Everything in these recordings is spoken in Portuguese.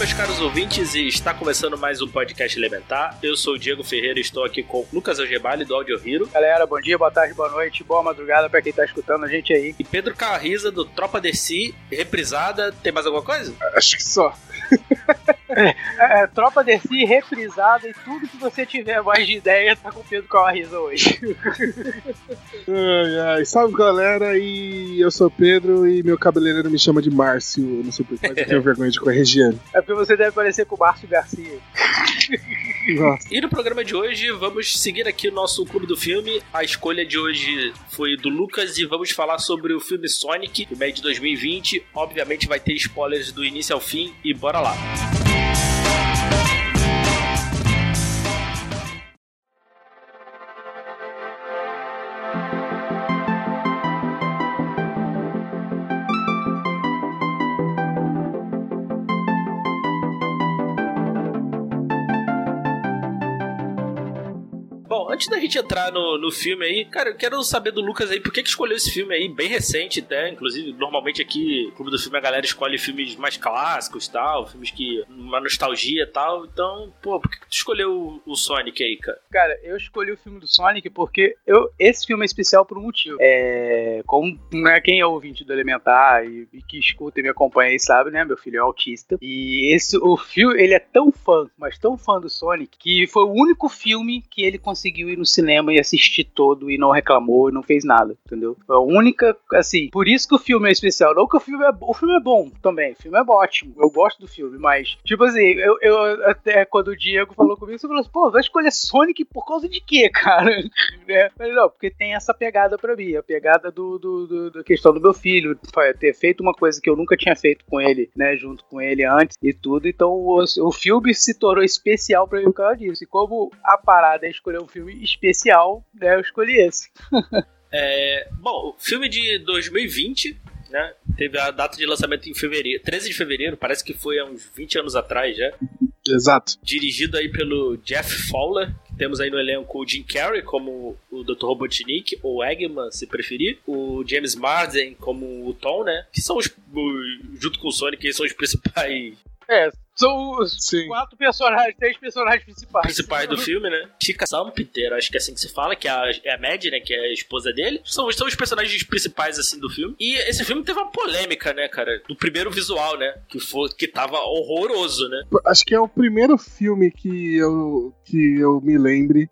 Meus caros ouvintes, e está começando mais um podcast Elementar. Eu sou o Diego Ferreira e estou aqui com Lucas Algebali do Audio Hero Galera, bom dia, boa tarde, boa noite, boa madrugada pra quem tá escutando a gente aí. e Pedro Carriza do Tropa DC, reprisada. Tem mais alguma coisa? Acho que só. É, Tropa DC reprisada e tudo que você tiver mais de ideia tá com o Pedro Calarriza hoje. Ai, ai. Salve galera, e eu sou o Pedro e meu cabeleireiro me chama de Márcio. Eu não sei porquê, mas eu tenho vergonha de corrigir. É porque você deve parecer com o Márcio Garcia. Nossa. E no programa de hoje vamos seguir aqui o nosso clube do filme. A escolha de hoje foi do Lucas e vamos falar sobre o filme Sonic, filme aí de 2020. Obviamente vai ter spoilers do início ao fim e bora lá. Bom, antes da gente entrar no, no filme aí, cara, eu quero saber do Lucas aí por que, que escolheu esse filme aí, bem recente até. Inclusive, normalmente aqui, no Clube do Filme, a galera escolhe filmes mais clássicos tal, filmes que. uma nostalgia tal. Então, pô, por que, que tu escolheu o, o Sonic aí, cara? Cara, eu escolhi o filme do Sonic porque eu, esse filme é especial por um motivo. É, como né, quem é ouvinte do Elementar e, e que escuta e me acompanha aí sabe, né? Meu filho é autista. E esse, o filme, ele é tão fã, mas tão fã do Sonic, que foi o único filme que ele conseguiu ir no cinema e assistir todo e não reclamou e não fez nada, entendeu? Foi a única, assim, por isso que o filme é especial. Não que o filme é, o filme é bom também, o filme é ótimo, eu gosto do filme, mas, tipo assim, eu, eu até quando o Diego falou comigo, você falou assim, pô, vai escolher Sonic por causa de quê, cara? né? Falei, não, porque tem essa pegada pra mim, a pegada do, do, do- da questão do meu filho, ter feito uma coisa que eu nunca tinha feito com ele, né, junto com ele antes e tudo, então o, o filme se tornou especial pra mim por causa disso. E como a parada é escolher um filme especial, né, eu escolhi esse. É, bom, o filme de 2020, né? Teve a data de lançamento em fevereiro, 13 de fevereiro, parece que foi há uns 20 anos atrás já. Exato. Dirigido aí pelo Jeff Fowler. que Temos aí no elenco o Jim Carrey como o Dr. Robotnik, ou Eggman, se preferir. O James Marsden como o Tom, né? Que são os, junto com o Sonic, eles são os principais, É, são os Sim. quatro personagens, três personagens principais. principais do filme, né? Chica Salpeter, acho que é assim que se fala, que é a, é a Mad, né? Que é a esposa dele. São, são os personagens principais, assim, do filme. E esse filme teve uma polêmica, né, cara? Do primeiro visual, né? Que, foi, que tava horroroso, né? Acho que é o primeiro filme que eu, que eu me lembre.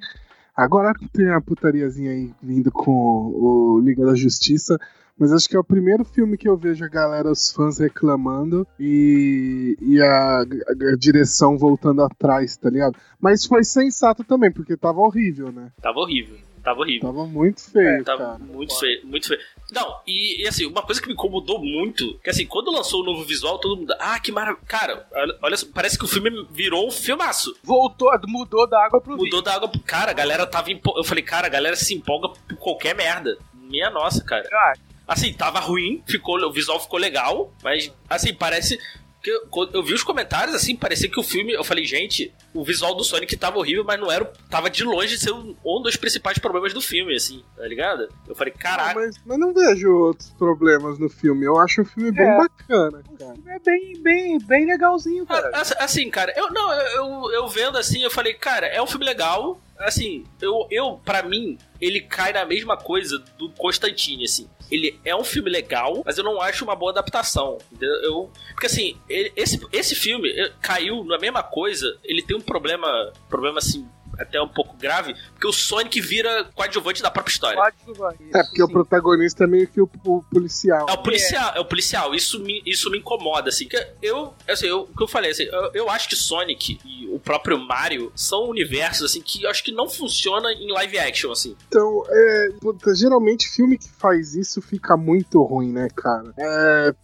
Agora tem a putariazinha aí vindo com o Liga da Justiça. Mas acho que é o primeiro filme que eu vejo a galera, os fãs reclamando e, e a, a direção voltando atrás, tá ligado? Mas foi sensato também, porque tava horrível, né? Tava horrível. Tava horrível. Tava muito feio, Tava cara. muito feio, muito feio. Não, e, e, assim, uma coisa que me incomodou muito, que assim, quando lançou o novo visual, todo mundo, ah, que maravilha. Cara, olha, parece que o filme virou um filmaço. Voltou, mudou da água pro. Mudou da água pro cara, a galera tava empo... Eu falei, cara, a galera se empolga por qualquer merda. Minha nossa, cara. Ah, Assim, tava ruim, ficou, o visual ficou legal, mas assim, parece. Que eu, eu vi os comentários, assim, parecia que o filme. Eu falei, gente, o visual do Sonic tava horrível, mas não era. o- Tava de longe de ser um, um dos principais problemas do filme, assim, tá ligado? Eu falei, Não, caraca. mas, mas não vejo outros problemas no filme. Eu acho um filme bem É. bacana, cara. é bem, bem, bem legalzinho, cara. Ah, ass- Assim, cara, eu não, eu, eu, eu vendo assim, eu falei, cara, é um filme legal. Assim, eu, eu para mim, ele cai na mesma coisa do Constantine, assim. Ele é um filme legal, mas eu não acho uma boa adaptação. Eu, porque assim, ele- esse, esse filme eh, caiu na mesma coisa. Ele tem um problema, problema assim, até um pouco grave, porque o Sonic vira coadjuvante da própria história. Coadjuvante, É, porque o sim. protagonista é meio que o, o policial. É o policial, é o policial. Isso me, isso me incomoda, assim. Que eu, assim, eu, o que eu falei, assim, eu, eu acho que Sonic e o próprio Mario são universos, assim, que eu acho que não funciona em live action, assim. Então, é, puta, geralmente filme que faz isso fica muito ruim, né, cara? É,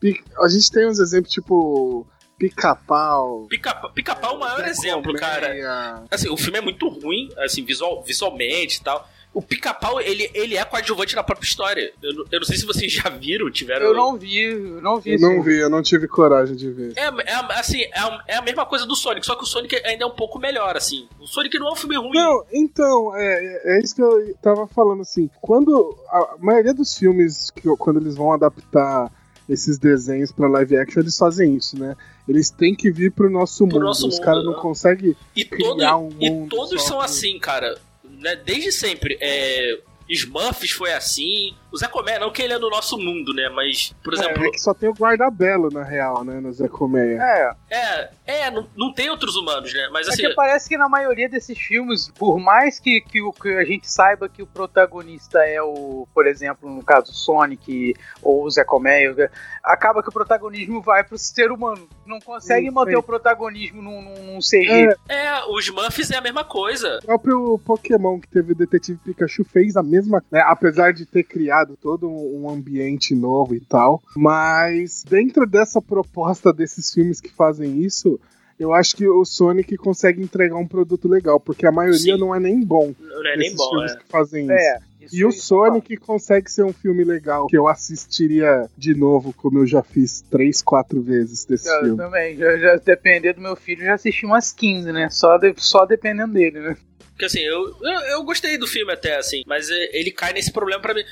a gente tem uns exemplos tipo Pica-Pau. Pica- Pica-pau é o maior exemplo, cara. Assim, o filme é muito ruim, assim, visual, visualmente e tal. O Pica-Pau, ele, ele é coadjuvante na própria história. Eu, não- eu não sei se vocês já viram, tiveram... Eu não vi, eu não vi Eu não vi, eu não tive coragem de ver. É, é, assim, é a, é a mesma coisa do Sonic, só que o Sonic ainda é um pouco melhor, assim. O Sonic não é um filme ruim. Não, então, é, é isso que eu tava falando, assim. Quando a maioria dos filmes, que, quando eles vão adaptar esses desenhos pra live action, eles fazem isso, né? Eles têm que vir pro nosso Pro mundo. nosso Os caras não né? conseguem E, criar todo, um e mundo todos só são com- assim, cara. Né? Desde sempre. É, Smurfs foi assim. O Zé Comé, não que ele é do nosso mundo, né? Mas, por exemplo. É, que só tem o guarda-belo, na real, né? No Zé Colmeia. É, É, é, não, não tem outros humanos, né? Mas é assim. que parece que na maioria desses filmes, por mais que, que, o- que a gente saiba que o protagonista é o, por exemplo, no caso Sonic ou o Zé Colmeia, acaba que o protagonismo vai pro ser humano. Não consegue Sim, manter sim. o protagonismo num, num, num CG. É, É, os Smurfs é a mesma coisa. O próprio Pokémon que teve o Detetive Pikachu fez a mesma, né, apesar de ter criado todo um ambiente novo e tal, mas dentro dessa proposta desses filmes que fazem isso, eu acho que o Sonic consegue entregar um produto legal, porque a maioria Sim. não é nem bom Não é nem bom, filmes é. que fazem. É. isso- E o isso Sonic consegue ser um filme legal, que eu assistiria de novo, como eu já fiz três, quatro vezes desse Eu filme. também, já, já depender do meu filho, já assisti umas 15, né? Só, de- só dependendo dele, né? Porque assim, eu, eu, eu gostei do filme até, assim, mas é, ele cai nesse problema pra mim.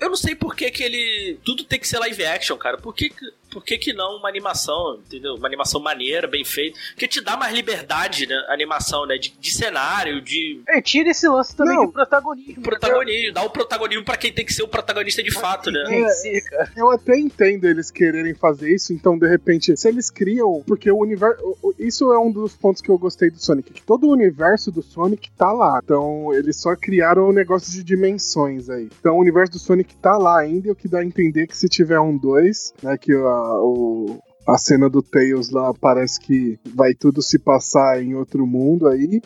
Eu não sei por que, que ele. Tudo tem que ser live action, cara. Por que, que- por que, que não uma animação, entendeu? Uma animação maneira, bem feita. Que te dá mais liberdade, né? A animação, né? De, de cenário, de É, tira esse lance também Não. de protagonismo. protagonismo. Dá o protagonismo pra quem tem que ser o protagonista de fato, né? Eu até entendo eles quererem fazer isso, então de repente, se eles criam, porque o universo, isso é um dos pontos que eu gostei do Sonic, que todo o universo do Sonic tá lá. Então eles só criaram um negócio de dimensões aí. Então o universo do Sonic tá lá ainda, e o que dá a entender que se tiver um 2, né, que a, o a cena do Tails lá parece que vai tudo se passar em outro mundo aí.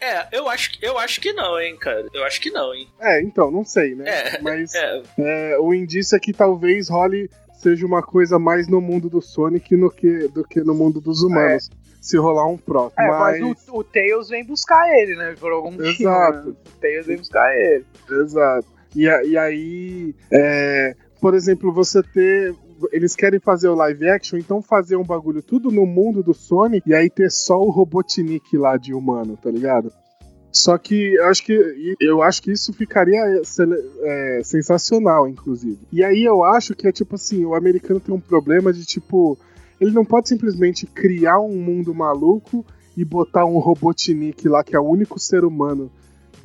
É, eu acho, que- eu acho que não, hein, cara. Eu acho que não, hein. É, então, não sei, né? É, Mas É, É, o indício é que talvez role seja uma coisa mais no mundo do Sonic no que, do que no mundo dos humanos. Se rolar um próximo. É, mas, mas o, o Tails vem buscar ele, né? Por algum motivo. Exato. né? O Tails vem buscar ele. Exato. E, e aí, é, por exemplo, você ter. Eles querem fazer o live action, então fazer um bagulho tudo no mundo do Sonic e aí ter só o Robotnik lá de humano, tá ligado? Só que eu acho que eu acho que isso ficaria é, sensacional, inclusive. E aí eu acho que é tipo assim, o americano tem um problema de tipo, ele não pode simplesmente criar um mundo maluco e botar um Robotnik lá que é o único ser humano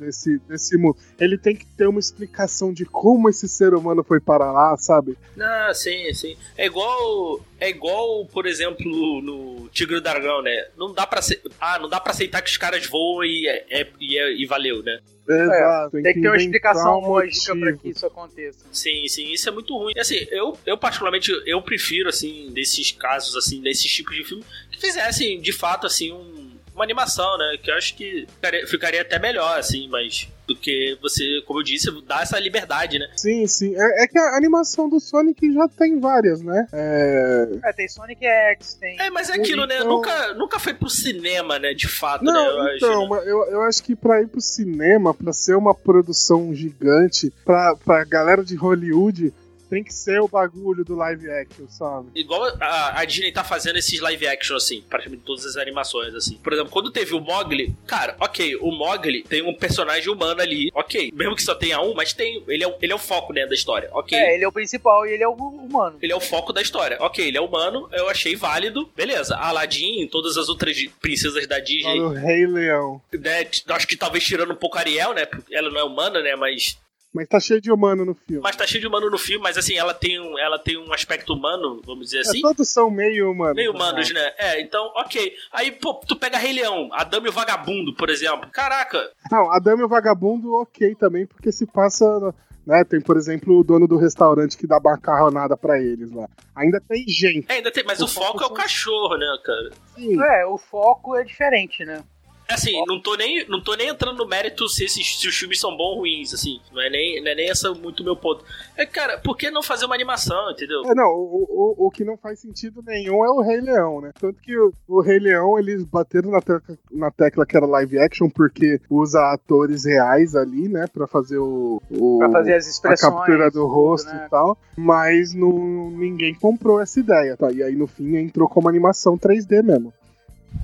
desse, desse mundo. Ele tem que ter uma explicação de como esse ser humano foi para lá, sabe? Não, sim, sim. É igual, é igual, por exemplo, no Tigre do Dragão, né? Não dá para ah, não dá para aceitar que os caras voam e é, é- e, é- e valeu, né? Exato. Tem que ter uma explicação um lógica pra motivo. que isso aconteça. Sim, sim, isso é muito ruim. Assim, eu, eu particularmente eu prefiro assim desses casos assim, desses tipos de filme que fizessem de fato assim um- uma animação, né? Que eu acho que ficaria, ficaria até melhor assim, mas do que você, como eu disse, dá essa liberdade, né? Sim, sim. É, é que a animação do Sonic já tem várias, né? É... É, tem Sonic X, tem. É, mas é aquilo, né? Então- Nunca, nunca foi pro cinema, né? De fato, né? Não, Eu então, acho, né? mas eu, eu acho que pra ir pro cinema, pra ser uma produção gigante, pra, pra galera de Hollywood, tem que ser o bagulho do live action, sabe? Igual a, a Disney tá fazendo esses live action, assim, praticamente todas as animações, assim. Por exemplo, quando teve o Mogli, cara, ok, o Mogli tem um personagem humano ali, ok. Mesmo que só tenha um, mas tem. Ele é, o- ele é o foco, né, da história, ok. É, ele é o principal e ele é o humano. Ele é o foco da história. Ok, ele é humano, eu achei válido. Beleza, Aladdin, todas as outras princesas da Disney, o Rei Leão. né? Acho que talvez tirando um pouco a Ariel, né? Porque ela não é humana, né? Mas Mas tá cheio de humano no filme. Mas tá cheio de humano no filme, mas assim, ela tem um, ela tem um aspecto humano, vamos dizer assim. É, todos são meio humanos. Meio humanos, né? É, então, ok. Aí, pô, tu pega Rei Leão, Adame o Vagabundo, por exemplo. Caraca, Não, a Dama e o Vagabundo, ok também, porque se passa. Né, tem, por exemplo, o dono do restaurante que dá macarronada pra eles lá. Ainda tem gente. é, ainda tem, mas o, O foco foco é o cachorro, né, cara? Sim. É, o foco é diferente, né? Assim, não tô nem, não tô nem entrando no mérito se, esses, se os filmes são bons ou ruins, assim. Não é nem, não é nem essa muito o meu ponto. É, cara, por que não fazer uma animação, entendeu? É, não, o, o, o que não faz sentido nenhum é o Rei Leão, né? Tanto que o, o Rei Leão, eles bateram na tecla, na tecla que era live action, porque usa atores reais ali, né? Pra fazer o. o Pra fazer as a expressões. captura do tudo, rosto né? e tal, mas não, ninguém comprou essa ideia, tá? E aí no fim entrou como animação 3D mesmo.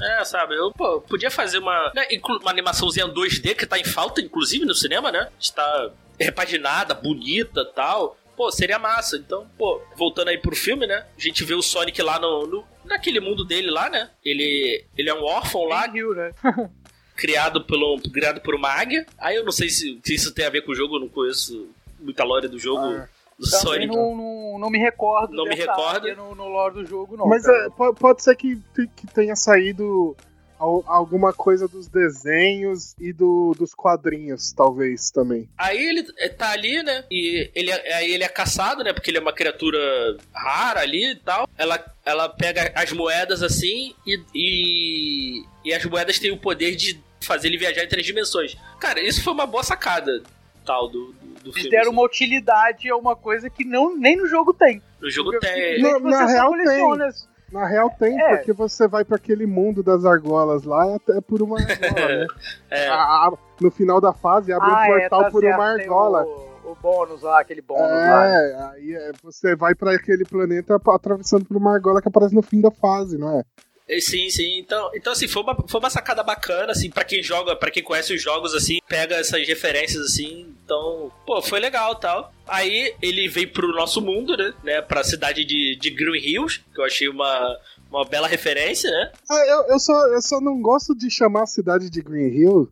É, sabe? Eu pô, podia fazer uma, né, uma animaçãozinha 2D que tá em falta, inclusive, no cinema, né? Está repaginada, bonita tal. Pô, seria massa. Então, pô, voltando aí pro filme, né? A gente vê o Sonic lá no, no- naquele mundo dele lá, né? Ele, ele é um órfão lá, Hill, né? criado, pelo, criado por uma águia. Aí eu não sei se, se isso tem a ver com o jogo, eu não conheço muita lore do jogo Ah. Do Também Sonic. não, não, não me recordo. Não me recordo. No, no lore do jogo, não. mas é, po- pode ser que, que tenha saído al- alguma coisa dos desenhos e do, dos quadrinhos, talvez também. Aí ele é, tá ali, né? E ele, é- aí ele é caçado, né? Porque ele é uma criatura rara ali e tal. Ela, ela pega as moedas assim e, e, e as moedas têm o poder de fazer ele viajar em três dimensões. Cara, isso foi uma boa sacada tal do, do, do Eles filme. deram assim. uma utilidade a uma coisa que não, nem no jogo tem. No jogo Porque tem. Na só real coleciona. Na real tem, É. porque você vai pra aquele mundo das argolas lá até por uma argola, né? É. A- a- no final da fase abre Ah, um é, portal tá por certo, uma tem argola. O, o bônus lá, aquele bônus lá. né? É, aí é, você vai pra aquele planeta atravessando por uma argola que aparece no fim da fase, não é? É, Sim, sim. Então, então assim, foi uma, foi uma sacada bacana, assim, pra quem joga, para quem conhece os jogos, assim, pega essas referências, assim. Então, pô, foi legal tal. Aí ele veio pro nosso mundo, né? né pra cidade de, de Green Hills, que eu achei uma, uma bela referência, né? Ah, eu, eu, só, eu só não gosto de chamar a cidade de Green Hill,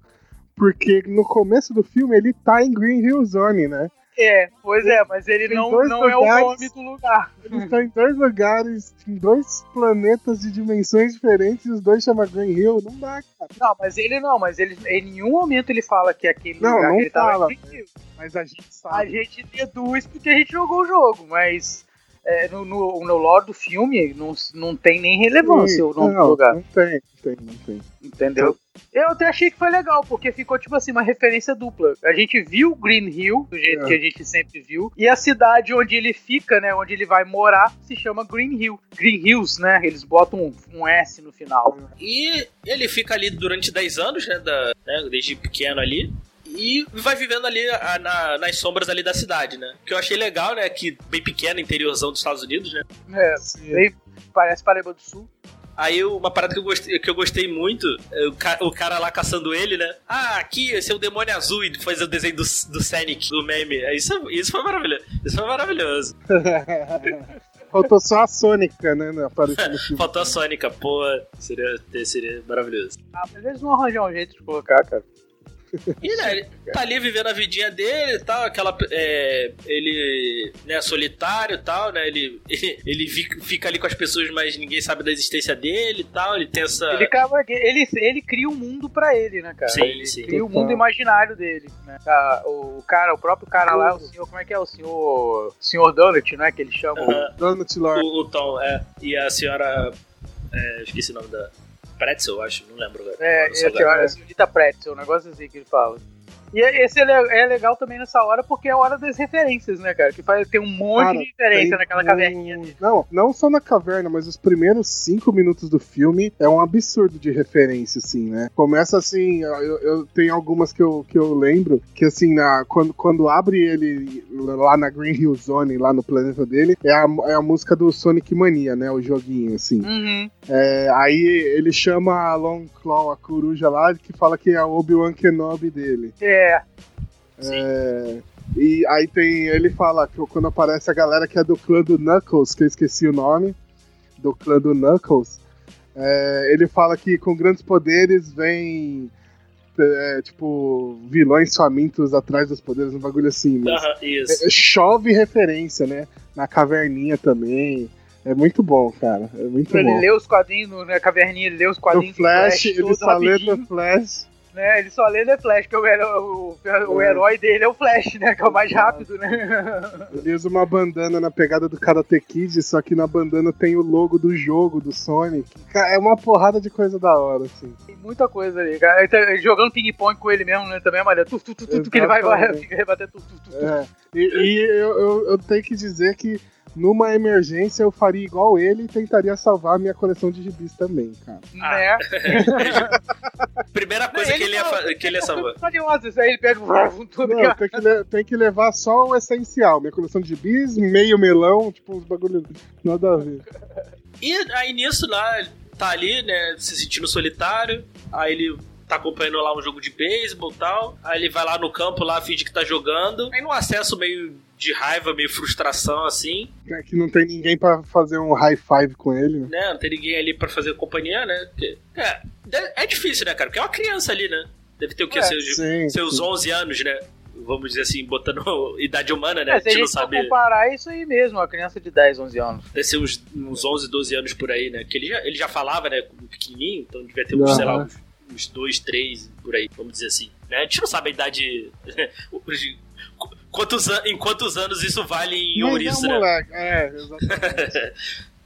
porque no começo do filme ele tá em Green Hill Zone, né? É, pois é, mas ele Tem não, não é o lugares. nome do lugar. Eles estão em dois lugares, em dois planetas de dimensões diferentes, e os dois chamam Green Hill. Não dá, cara. Não, mas ele não, mas ele em nenhum momento ele fala que aquele Não, lugar não que ele tava fala. é Green Hill. Mas a gente A sabe. gente deduz porque a gente jogou o jogo, mas é, no, no, no lore do filme não, não tem nem relevância o nome não, do lugar, Não tem, não tem, não tem. entendeu? Eu até achei que foi legal, porque ficou tipo assim, uma referência dupla. A gente viu Green Hill, do jeito É. que a gente sempre viu, e a cidade onde ele fica, né, onde ele vai morar, se chama Green Hill. Green Hills, né, eles botam um, um S no final. E ele fica ali durante 10 anos, né? Da, né, desde pequeno ali. E vai vivendo ali a- na- nas sombras ali da cidade, né? Que eu achei legal, né? Que bem pequeno, interiorzão dos Estados Unidos, né? É, bem- parece Paraíba do Sul. Aí uma parada que eu gostei, que eu gostei muito, é o, ca- o cara lá caçando ele, né? Ah, aqui, esse é o demônio azul e faz o desenho do, do Sonic, do meme. É, Isso, isso foi maravilhoso. Isso foi maravilhoso. Faltou só a Sônica, né? Faltou a Sônica, pô, seria, seria maravilhoso. Ah, mas eles vão arranjar um jeito de colocar, cara. E né, ele tá ali vivendo a vidinha dele e tal, aquela. é, ele né, solitário e tal, né? Ele, ele fica, fica ali com as pessoas, mas ninguém sabe da existência dele e tal. Ele tem essa. Ele, acaba- ele, ele cria um mundo pra ele, né, cara? Sim, ele sim. cria o Total. mundo imaginário dele, né? Ah, O cara, o próprio cara lá, o senhor, como é que é? O senhor. Senhor Donut, né? Que ele chama. Aham. Donut Lord. o, o Tom, é. E a senhora. é, esqueci o nome da. Pretzel, acho, não lembro agora. É, Não e sei a senhora, a senhorita Pretzel, um negócio assim que ele fala. E esse é é legal também nessa hora porque é a hora das referências, né, cara? Que faz, tem um monte Cara, de referência naquela um- caverninha dele. Não, não só na caverna, mas os primeiros cinco minutos do filme é um absurdo de referência, assim, né? Começa assim, eu, eu tenho algumas que eu, que eu lembro, que assim, na, quando, quando abre ele lá na Green Hill Zone, lá no planeta dele, é a, é a música do Sonic Mania, né? O joguinho, assim. Uhum. É, aí ele chama a Long Claw, a coruja lá, que fala que é a Obi-Wan Kenobi dele. É, É, e aí tem. Ele fala que quando aparece a galera que é do clã do Knuckles, que eu esqueci o nome, do clã do Knuckles, é, ele fala que com grandes poderes vem é, tipo, vilões famintos atrás dos poderes, um bagulho assim. Mas Aham, isso. é- chove referência, né? Na caverninha também. É muito bom, cara. É muito ele bom. ler os quadrinhos no- na caverninha, ele lê os O quadrinhos do Flash, ele só lê no Flash. Né? Ele só lê The Flash, que o, herói- o, o É. herói dele é o Flash, né? Que é o mais rápido, né? Ele usa uma bandana na pegada do Karate Kid, só que na bandana tem o logo do jogo, do Sonic. É uma porrada de coisa da hora, assim. Tem muita coisa ali, cara. Ele tá jogando ping-pong com ele mesmo, né? Também é maneiro. Tu, tu, tu, tu, que ele vai, vai rebatendo tu, tu, tu, tu. É. E, e eu, eu, eu tenho que dizer que numa emergência eu faria igual ele e tentaria salvar a minha coleção de gibis também, cara. Ah. Né? Primeira coisa que ele ia, fa- que ele ia salvar. Ele pega tudo Não, que tem que, tem que levar só o essencial. Minha coleção de gibis, meio melão, tipo, uns bagulho nada a ver. E aí nisso lá, ele tá ali, né, se sentindo solitário, aí ele tá acompanhando lá um jogo de beisebol e tal, aí ele vai lá no campo lá, finge que tá jogando, aí num acesso meio de raiva, meio frustração assim, É que não tem ninguém pra fazer um high five com ele, né? né, não tem ninguém ali pra fazer companhia, né, porque, é, é difícil, né, cara, porque é uma criança ali, né, deve ter o que, É, seus, Sim, seus sim. 11 anos, né, vamos dizer assim, botando idade humana, né, É, a se a gente não sabe... comparar é isso aí mesmo, uma criança de 10, 11 anos. Deve ser uns, uns 11, 12 anos por aí, né? Que ele já, ele já falava, né? Como pequenininho, então devia ter uns, sei lá, uns, uns 2, 3 por aí, vamos dizer assim. Né? A gente não sabe a idade. os- quantos, an- em quantos anos isso vale em Mas ouriço, é um moleque. É, exatamente.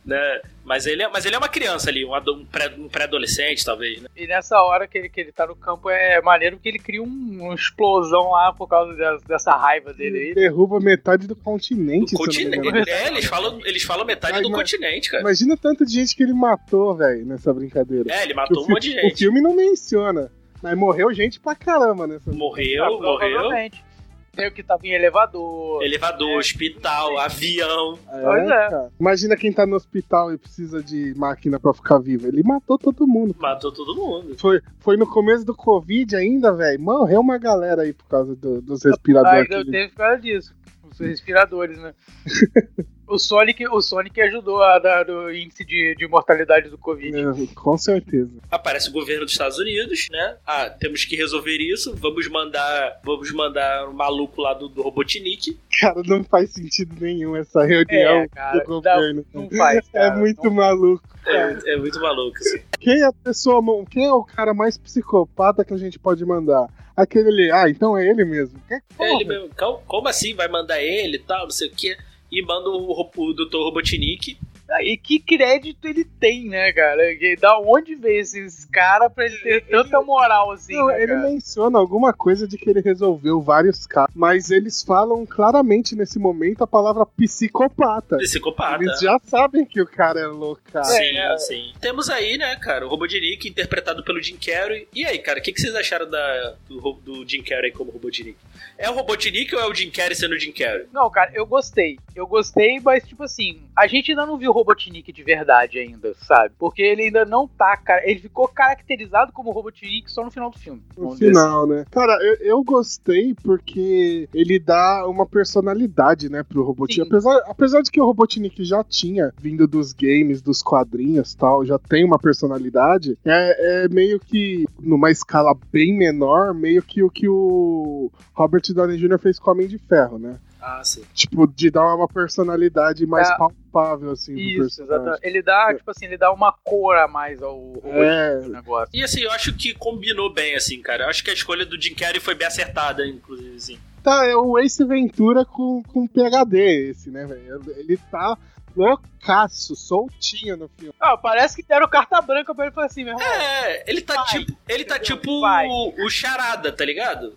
né? Mas, ele é, mas ele é uma criança ali, um, um pré- um pré-adolescente, talvez, né? E nessa hora que ele, que ele tá no campo é maneiro porque ele cria um, uma explosão lá por causa des- dessa raiva dele aí. Derruba metade do continente. Do continente. É, eles falam, eles falam metade Ai, do mas- continente, cara. Imagina tanto de gente que ele matou, velho, nessa brincadeira. É, ele Que matou um monte de fi- o gente. filme não menciona. Mas morreu gente pra caramba nessa. Morreu, morreu. Tem o que tava em elevador. Elevador, É. hospital, avião. Pois é. cara. Imagina quem tá no hospital e precisa de máquina pra ficar vivo. Ele matou todo mundo. Matou todo mundo. Foi, foi no começo do Covid ainda, velho. Morreu uma galera aí por causa do- dos Ah, respiradores. deu que- teve por causa disso. Os respiradores, né? o, Sonic, o Sonic ajudou a dar o índice de, de mortalidade do Covid. É, com certeza. aparece o governo dos Estados Unidos, né? Ah, temos que resolver isso. Vamos mandar, vamos mandar o maluco lá do, do Robotnik. Cara, não faz sentido nenhum essa reunião É, cara, do governo. Não faz. é cara, muito não- maluco. É, é muito maluco, assim. Quem é a pessoa, quem é o cara mais psicopata que a gente pode mandar? Aquele ali, ah, então é ele mesmo. Que É ele mesmo. Como, como assim vai mandar ele e tal, não sei o quê? E manda o, o Dr. Robotnik. Ah, E que crédito ele tem, né, cara? Da onde veio esses caras pra ele ter tanta moral assim? Não, né, ele cara? menciona alguma coisa de que ele resolveu vários casos, mas eles falam claramente nesse momento a palavra psicopata. Psicopata. Eles já sabem que o cara é louco, cara. Sim, É, é. sim. Temos aí, né, cara, o Robotnik interpretado pelo Jim Carrey. E aí, cara, o que, que vocês acharam da, do, do Jim Carrey como Robotnik? É o Robotnik ou é o Jim Carrey sendo o Jim Carrey? Não, cara, eu gostei. Eu gostei, mas, tipo assim, a gente ainda não viu o Robotnik de verdade ainda, sabe? Porque ele ainda não tá, cara. Ele ficou caracterizado como Robotnik só no final do filme. No vamos dizer assim. final, né? Cara, eu, eu gostei porque ele dá uma personalidade, né, pro Robotnik. Apesar, apesar de que o Robotnik já tinha vindo dos games, dos quadrinhos tal, já tem uma personalidade, é, é meio que, numa escala bem menor, meio que o que o Robert Downey Jr. fez com o Homem de Ferro, né? Ah, sim. Tipo, de dar uma personalidade mais É. palpável, assim, do Isso, personagem. exatamente. Ele dá, tipo assim, ele dá uma cor a mais ao Robotnik É. negócio. E assim, eu acho que combinou bem, assim, cara. Eu acho que a escolha do Jim Carrey foi bem acertada, inclusive, assim. Tá, é o Ace Ventura com, com PHD esse, né, velho? Ele tá loucaço, soltinho no filme. Ah, parece que deram carta branca pra ele falou assim, meu irmão. É, ele tá Vai, tipo. Ele tá entendeu? tipo Vai. o, o Charada, tá ligado?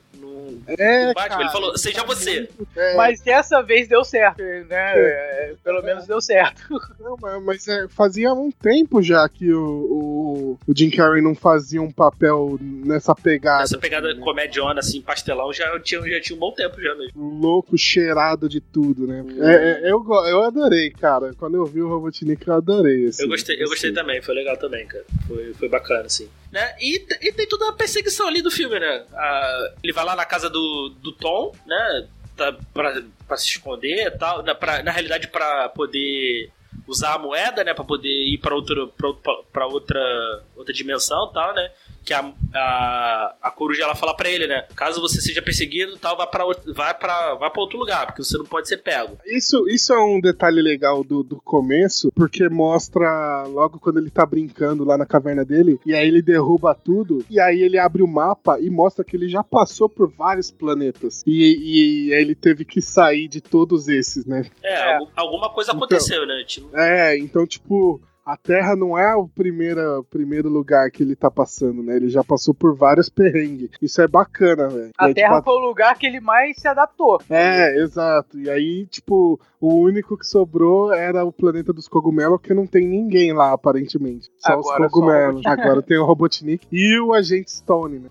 É, no Batman, cara, ele falou, seja você. é, Mas dessa vez deu certo, né? É, Pelo menos deu certo. não, mas é, fazia um tempo já que o, o, o Jim Carrey não fazia um papel nessa pegada. Essa pegada assim, né? comediona, assim, pastelão, já tinha, já tinha um bom tempo já mesmo. Louco, cheirado de tudo, né? É, é, eu, eu adorei, cara. Quando eu vi o Robotnik, eu adorei. Assim, Eu gostei, eu gostei também, foi legal também, cara. Foi, foi bacana, assim. Né? E, e tem toda a perseguição ali do filme, né? Ah, ele vai lá na casa do, do Tom, né? Tá, pra, pra se esconder e tal. Na, pra- na realidade, pra poder usar a moeda, né? Pra poder ir pra, outro, pra, outro- pra outra, outra dimensão e tal, né? que a, a, a coruja ela fala pra ele, né? Caso você seja perseguido tal, vá pra, outro- vai pra, vai pra outro lugar, porque você não pode ser pego. Isso, isso é um detalhe legal do, do começo, porque mostra logo quando ele tá brincando lá na caverna dele, e aí ele derruba tudo, e aí ele abre o mapa e mostra que ele já passou por vários planetas. E, e aí ele teve que sair de todos esses, né? É, É. algu- alguma coisa Então. aconteceu, né? É, então, tipo, a Terra não é o primeiro, primeiro lugar que ele tá passando, né? Ele já passou por vários perrengues. Isso é bacana, velho. E A aí, Terra tipo, foi o lugar que ele mais se adaptou. É, exato. E aí, tipo, o único que sobrou era o planeta dos cogumelos, que não tem ninguém lá, aparentemente. Só Agora os só o cogumelos. Agora tem o Robotnik e o Agente Stone, né?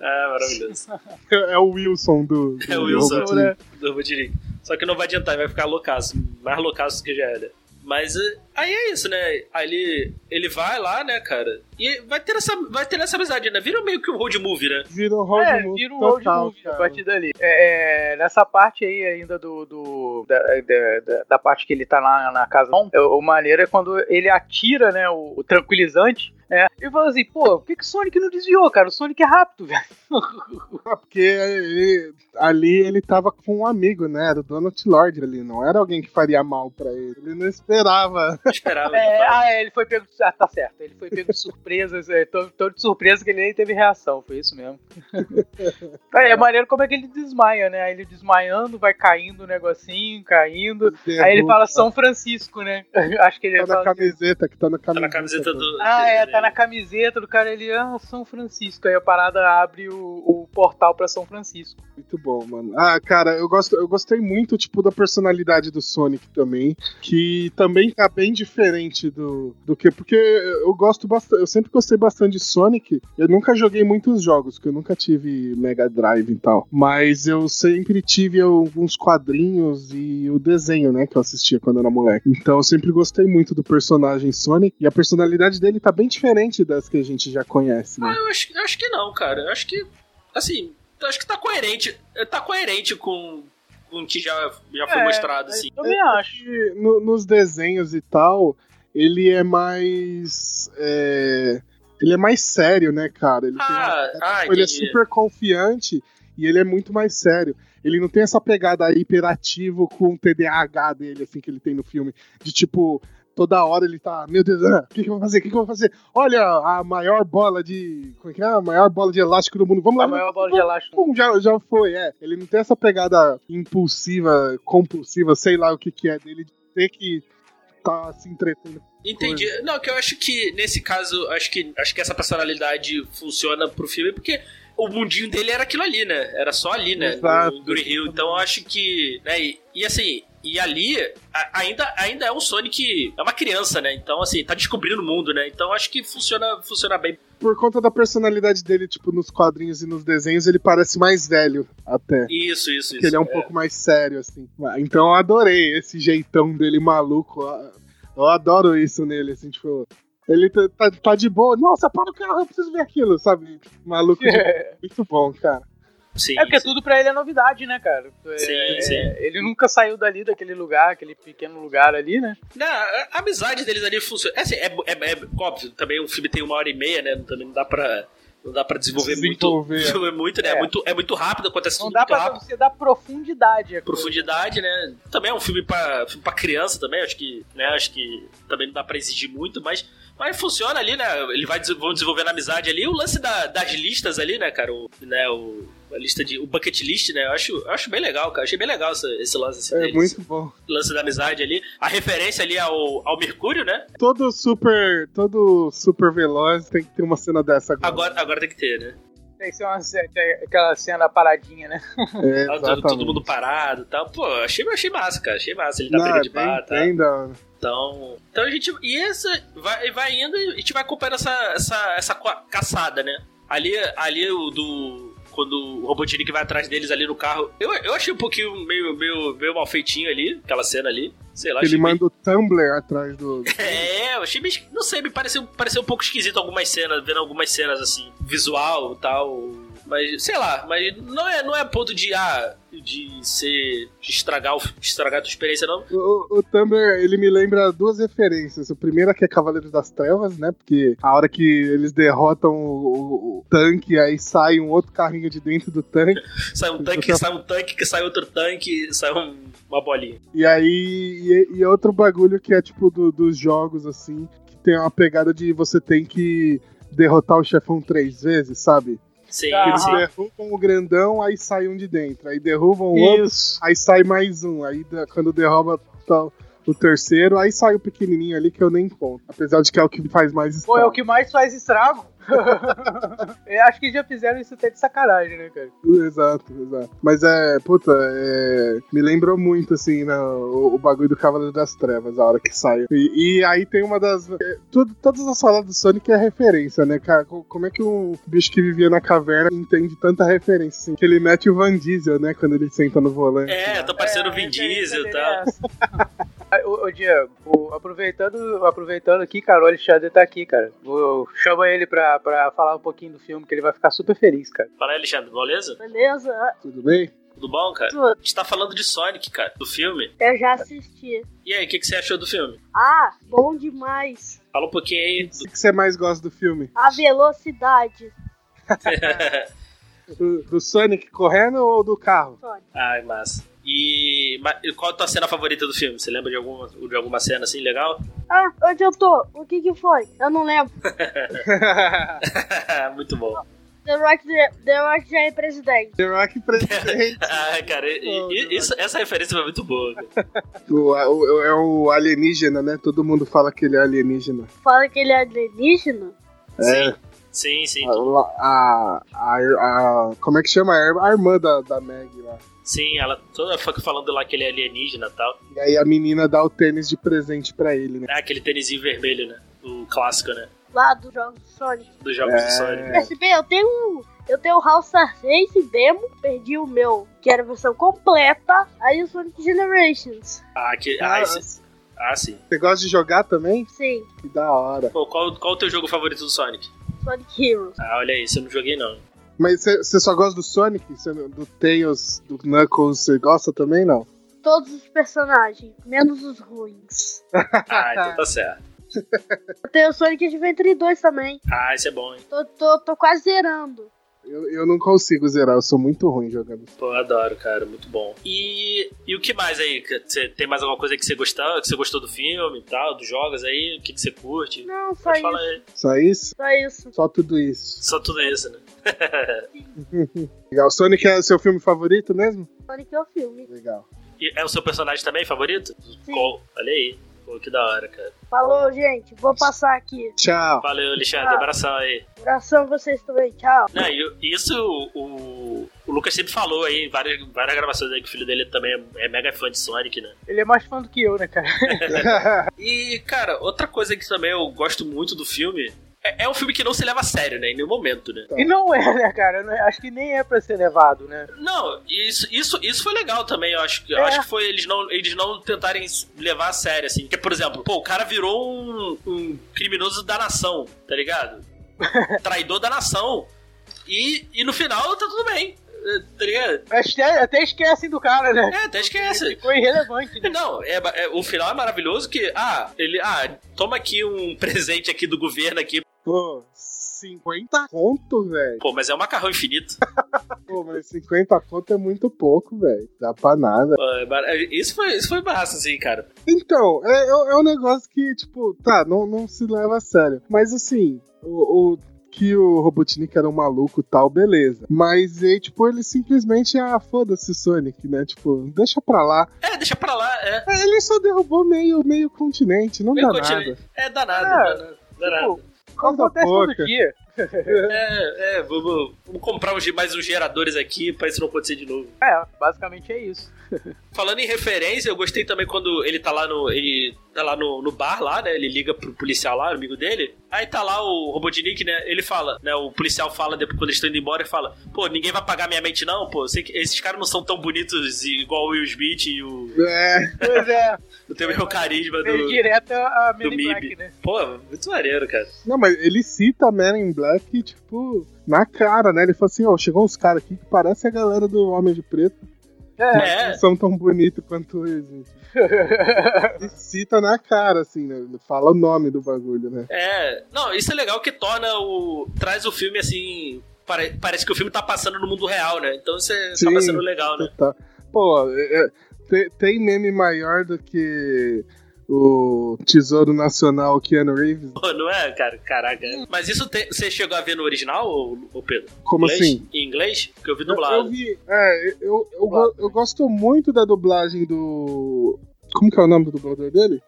é maravilhoso. É o Wilson do. do É o Wilson, Robotnik. né? do Robotnik. Só que não vai adiantar, vai ficar loucaço. Mais loucaço que já era. Mas eh, aí é isso, né? Aí ele, ele vai lá, né, cara? E vai ter, essa, vai ter essa amizade, né? Vira meio que um road movie, né? Vira um road é, movie vira um road total, movie a cara. partir dali. É, é, nessa parte aí ainda do. do da, da, da- da parte que ele tá lá na casa. É, o maneiro é quando ele atira, né, o, o tranquilizante. É, e fala assim, pô, por que, que o Sonic não desviou, cara? O Sonic é rápido, velho. Ah, Porque ele- ali ele tava com um amigo, né? Era o Donald Lord ali. Não era alguém que faria mal pra ele. Ele não esperava. Eu esperava. É, ah, é, ele foi pego. Ah, tá certo. Ele foi pego de surpresas, é, tão, tão de surpresa que ele nem teve reação. Foi isso mesmo. é, é maneiro como é que ele desmaia, né? Aí ele desmaiando, vai caindo o negocinho, caindo. Aí ele fala São Francisco, né? Acho que ele Tá na fala. camiseta, que tá na Tá camiseta. na camiseta do. Ah, é, tá na camiseta do cara ele, ah, São Francisco. Aí a parada abre o, o portal pra São Francisco. Muito bom, mano. Ah, cara, eu, gosto, eu gostei muito, tipo, da personalidade do Sonic também, que também tá bem diferente do, do que... Porque eu gosto bastante, eu sempre gostei bastante de Sonic, eu nunca joguei muitos jogos, porque eu nunca tive Mega Drive e tal, mas eu sempre tive alguns quadrinhos e o desenho, né, que eu assistia quando eu era moleque. Então eu sempre gostei muito do personagem Sonic, e a personalidade dele tá bem diferente das que a gente já conhece, né? Ah, eu acho, eu acho que não, cara. Eu acho que. Assim, eu acho que tá coerente. Tá coerente com, com o que já, já foi É, mostrado, assim. Eu também acho. que no- nos desenhos e tal, ele é mais. é, ele é mais sério, né, cara? Ele, tem- Ah, ah, ele é super confiante e ele é muito mais sério. Ele não tem essa pegada hiperativo com o TDAH dele, assim, que ele tem no filme. De tipo, toda hora ele tá, meu Deus, ah, o que, que eu vou fazer? O que, que eu vou fazer? Olha a maior bola de. Como é que é? A maior bola de elástico do mundo. Vamos lá, A maior bola de elástico. Pum, já, já foi, é. Ele não tem essa pegada impulsiva, compulsiva, sei lá o que que é dele, de ter que tá se entretendo. Entendi. Não, que eu acho que nesse caso, acho que acho que essa personalidade funciona pro filme porque o mundinho dele era aquilo ali, né? Era só ali, né? Exato. No Green Hill. Então eu acho que. Né, e, e assim, e ali a- ainda, ainda é um Sonic. É uma criança, né? Então, assim, tá descobrindo o mundo, né? Então acho que funciona, funciona bem. Por conta da personalidade dele, tipo, nos quadrinhos e nos desenhos, ele parece mais velho até. Isso, isso, Porque isso. ele é um pouco mais sério, assim. Então eu adorei esse jeitão dele maluco. Eu adoro isso nele, assim, tipo. Ele tá, tá- tá de boa. Nossa, para o carro, eu preciso ver aquilo, sabe? Maluco. de- Muito bom, cara. Sim, É porque sim. tudo pra ele é novidade, né, cara? É, Sim, sim. Ele nunca saiu dali, daquele lugar, aquele pequeno lugar ali, né? Não, a amizade deles ali funciona. É, assim, é, é, é óbvio, também o filme tem uma hora e meia, né? Também não dá pra. Não dá pra desenvolver, Desenvolver. muito. É muito, né? É. É. muito, é muito rápido, acontece Não tudo dá muito pra rápido. você dar profundidade. Profundidade, né? Também é um filme pra, filme pra criança também, acho que, né? Acho que também não dá pra exigir muito, mas, mas funciona ali, né? Ele vai vão desenvolvendo amizade ali. O lance da- das listas ali, né, cara? O, né, o, a lista de. O bucket list, né? Eu acho, eu acho bem legal, cara. Achei bem legal esse, esse lance assim, É deles. muito bom. lance da amizade ali. A referência ali ao, ao Mercúrio, né? Todo super. Todo super veloz tem que ter uma cena dessa agora. Agora, agora tem que ter, né? Tem que ser uma, tem aquela cena paradinha, né? É, Tá todo, exatamente. todo mundo parado e tal. Pô, achei, achei massa, cara. Achei massa. Ele tá Não, briga de bem- bar, tá? Então, então a gente. E essa vai, vai indo e a gente vai acompanhando essa, essa, essa ca- caçada, né? Ali, ali o do. Quando o Robotnik vai atrás deles ali no carro. Eu, eu achei um pouquinho meio, meio, meio mal feitinho ali, aquela cena ali. Sei lá, Ele achei meio- manda o Tumblr atrás do. É, eu achei meio. Não sei, me pareceu, pareceu um pouco esquisito algumas cenas, vendo algumas cenas assim, visual e tal. Mas, sei lá, mas não é, não é ponto de, ah, de ser. de estragar, o, estragar a tua experiência, não. O, o Tumblr, ele me lembra duas referências. O primeiro é que é Cavaleiro das Trevas, né? Porque a hora que eles derrotam o, o, o tanque, aí sai um outro carrinho de dentro do tanque. sai um tanque, sai um tanque, que sai outro tanque, sai um, uma bolinha. E aí, e, e outro bagulho que é tipo do, dos jogos, assim, que tem uma pegada de você tem que derrotar o chefão três vezes, sabe? Sim, Eles sim. derrubam o grandão, aí sai um de dentro. Aí derrubam o outro, aí sai mais um. Aí quando derruba tá, o terceiro, aí sai o pequenininho ali que eu nem conto. Apesar de que é o que faz mais Pô, é o estrago. que mais faz estrago. Eu acho que já fizeram isso até de sacanagem, né, cara? Exato, exato. Mas é, puta, é, me lembrou muito, assim, né, o, o bagulho do Cavaleiro das Trevas, a hora que saiu. E, e aí tem uma das. é, tudo- todas as falas do Sonic é referência, né, cara? Co- Como é que um bicho que vivia na caverna entende tanta referência, assim? Que ele mete o Van Diesel, né, quando ele senta no volante. É, tá parecendo o Vin referência Diesel e tal. Ô, ô, Diego, o- aproveitando, aproveitando aqui, cara, o Alexandre tá aqui, cara. Vou, chama ele pra, pra falar um pouquinho do filme, que ele vai ficar super feliz, cara. Fala aí, Alexandre, beleza? Beleza? Tudo bem? Tudo bom, cara? Tudo. A gente tá falando de Sonic, cara, do filme. Eu já assisti. E aí, o que, que você achou do filme? Ah, bom demais. Fala um pouquinho aí. O que você mais gosta do filme? A velocidade. Do, do Sonic correndo ou do carro? Sonic. Ai, massa. E e qual a tua cena favorita do filme? Você lembra de alguma, de alguma cena assim legal? Ah, onde eu tô? O que que foi? Eu não lembro. Muito bom. The Rock, The Rock já é presidente. The Rock presidente. Ah, cara, e- isso- essa referência foi muito boa. o, o- é o alienígena, né? Todo mundo fala que ele é alienígena. Fala que ele é alienígena. É. Sim, sim, A, a, a- como é que chama? A irmã da, da Meg lá. sim. Ela toda fica falando lá que ele é alienígena e tal. E aí a menina dá o tênis de presente pra ele, né? É aquele tênisinho vermelho, né? O clássico, né? Lá dos jogos do Sonic. Dos jogos É. do Sonic. PSP, eu tenho um. Eu tenho o House Star Race demo, perdi o meu, que era a versão completa, aí o Sonic Generations. Ah, que, ah, esse- ah, sim. Você gosta de jogar também? Sim, Que da hora. Pô, qual, qual o teu jogo favorito do Sonic? Sonic Heroes. Ah, olha aí, isso eu não joguei não. Mas você só gosta do Sonic? Você não- do Tails, do Knuckles, você gosta também, não? Todos os personagens, menos os ruins. Ah, então tá certo. Eu tenho o Sonic Adventure 2 também. Ah, isso é bom, hein? Tô, tô, tô quase zerando. Eu, eu não consigo zerar, eu sou muito ruim jogando. Pô, eu adoro, cara, muito bom. E, e o que mais aí? Você tem mais alguma coisa que você gostou, que você gostou do filme e tal, dos jogos aí? O que, que você curte? Não, só Pode isso. falar aí. Só isso? Só isso. Só tudo isso. Só tudo isso, né? Legal. Sonic é seu filme favorito mesmo? Sonic é o filme. Legal. E é o seu personagem também favorito? Sim. Qual? Olha aí. Pô, que da hora, cara. Falou, gente. Vou passar aqui. Tchau. Valeu, Alexandre. Ah. Abração aí. Abração vocês também. Tchau. Não, isso o, o Lucas sempre falou aí em várias, várias gravações aí que o filho dele também é, é mega fã de Sonic, né? Ele é mais fã do que eu, né, cara? E, cara, outra coisa que também eu gosto muito do filme é, é um filme que não se leva a sério, né? Em nenhum momento, né? E não é, né, cara? Acho que nem é pra ser levado, né? Não, isso, isso, isso foi legal também. Eu acho, eu É. acho que foi eles não, eles não tentarem levar a sério, assim. Porque, por exemplo, pô, o cara virou um, um criminoso da nação, tá ligado? Traidor da nação. E, e no final tá tudo bem, eh, tá ligado? Até, até esquecem do cara, né? É, até esquece. Ficou irrelevante, né? Não, é, é- o final é maravilhoso que, ah, ele, ah, toma aqui um presente aqui do governo aqui. Pô, 50 conto, velho. Pô, mas é um macarrão infinito. Pô, mas 50 conto é muito pouco, velho. Dá pra nada. É mar- isso foi, isso foi massa, assim, cara. Então, é, é, é um negócio que, tipo, tá, não, não se leva a sério. Mas assim, o, o- que o Robotnik era um maluco e tal, beleza. Mas aí, tipo, ele simplesmente, ah, foda-se Sonic, né? Tipo, deixa pra lá. É, deixa pra lá, é. É, Ele só derrubou meio, meio continente, não Meio dá continente. nada. É danado, É, danado, danado. Tipo, Coisa acontece todo pouca. dia. É, é, vamos, vamos comprar uns, mais uns geradores aqui pra isso não acontecer de novo. É, basicamente é isso. Falando em referência, eu gostei também quando ele tá lá no. Ele tá lá no, no bar lá, né? Ele liga pro policial lá, amigo dele. Aí tá lá o Robotnik, né? Ele fala, né? O policial fala depois quando eles estão indo embora, ele fala: Pô, ninguém vai pagar minha mente, não, pô. Sei que esses caras não são tão bonitos igual o Will Smith e o. É, Pois é. Não tem o mesmo carisma do. direto a do Men in MIB. Black, né? Pô, muito maneiro, cara. não, mas ele cita Man in Black, tipo, na cara, né? Ele fala assim, ó, chegou uns caras aqui que parece a galera do Homem de Preto, É, não são tão bonitos quanto eles. Ele cita na cara, assim, né? Ele fala o nome do bagulho, né? é. Não, isso é legal que torna o. traz o filme assim. pare- Parece que o filme tá passando no mundo real, né? Então isso é, Sim. acaba sendo legal, né? Tá. Pô, é- é- tem, tem meme maior do que o Tesouro Nacional Keanu Reeves? Pô, não é, cara? Caraca. Mas isso te- você chegou a ver no original, ô, ô Pedro? Como inglês? assim? Em inglês? Porque eu vi Eu, eu dublado. vi. É, eu, eu, go- eu gosto muito da dublagem do. Como que é o nome do dublador dele?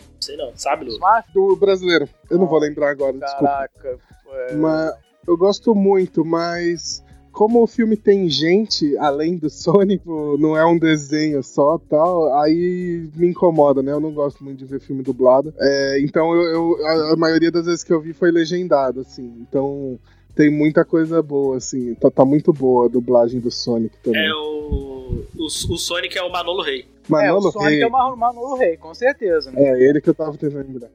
Não sei não, sabe, Lu? Do brasileiro. Eu não vou lembrar agora, desculpa. Caraca. é. Mas eu gosto muito, mas como o filme tem gente além do Sonic, pô, não é um desenho só tal, aí me incomoda, né? Eu não gosto muito de ver filme dublado. É, então eu, eu- a, a maioria das vezes que eu vi foi legendado, assim. Então tem muita coisa boa, assim. Tá, tá muito boa a dublagem do Sonic também. É o, o. O Sonic é o Manolo Rei. É, Manolo o Sonic Rey. é o Manolo Rey, com certeza. Né? É, ele que eu tava tentando lembrar.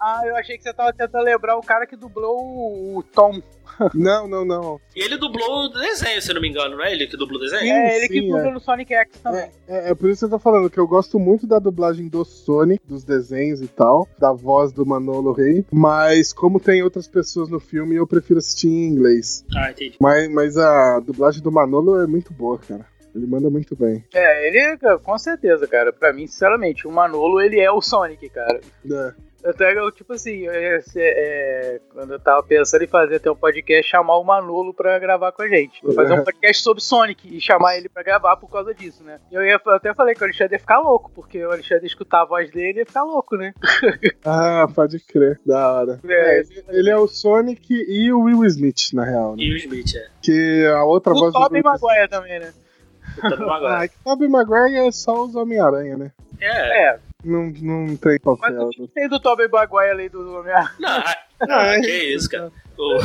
Ah, eu achei que você tava tentando lembrar o cara que dublou o, Tom. Não, não, não. E ele dublou o desenho, se eu não me engano, não é ele que dublou o desenho? Sim, é, ele que sim, dublou é. no Sonic X também. É, é por isso que eu tô falando que eu gosto muito da dublagem do Sonic, dos desenhos e tal, da voz do Manolo Rey, mas como tem outras pessoas no filme, eu prefiro assistir em inglês. Ah, entendi. Mas, mas a dublagem do Manolo é muito boa, cara. Ele manda muito bem. É, ele, cara, com certeza, cara. Pra mim, sinceramente, o Manolo, ele é o Sonic, cara. É. Até eu, tipo assim, é, é, quando eu tava pensando em fazer até um podcast, chamar o Manolo pra gravar com a gente. Vou fazer um podcast sobre Sonic e chamar ele pra gravar por causa disso, né? E eu, ia, eu até falei que o Alexandre ia ficar louco, porque o Alexandre ia escutar a voz dele e ia ficar louco, né? Ah, pode crer. Da hora. É, É, ele, ele é o Sonic e o Will Smith, na real, né? E o Smith, é. Que a outra O voz Tobey do Will Maguire também, né? Tô dando agora. Ah, é Tobey Maguire é só os Homem-Aranha, né? É. É, Não, não tem mas papel. o que tem do Tobey Maguire ali do Homem-Aranha? Não, ah, ah, que isso, cara. O-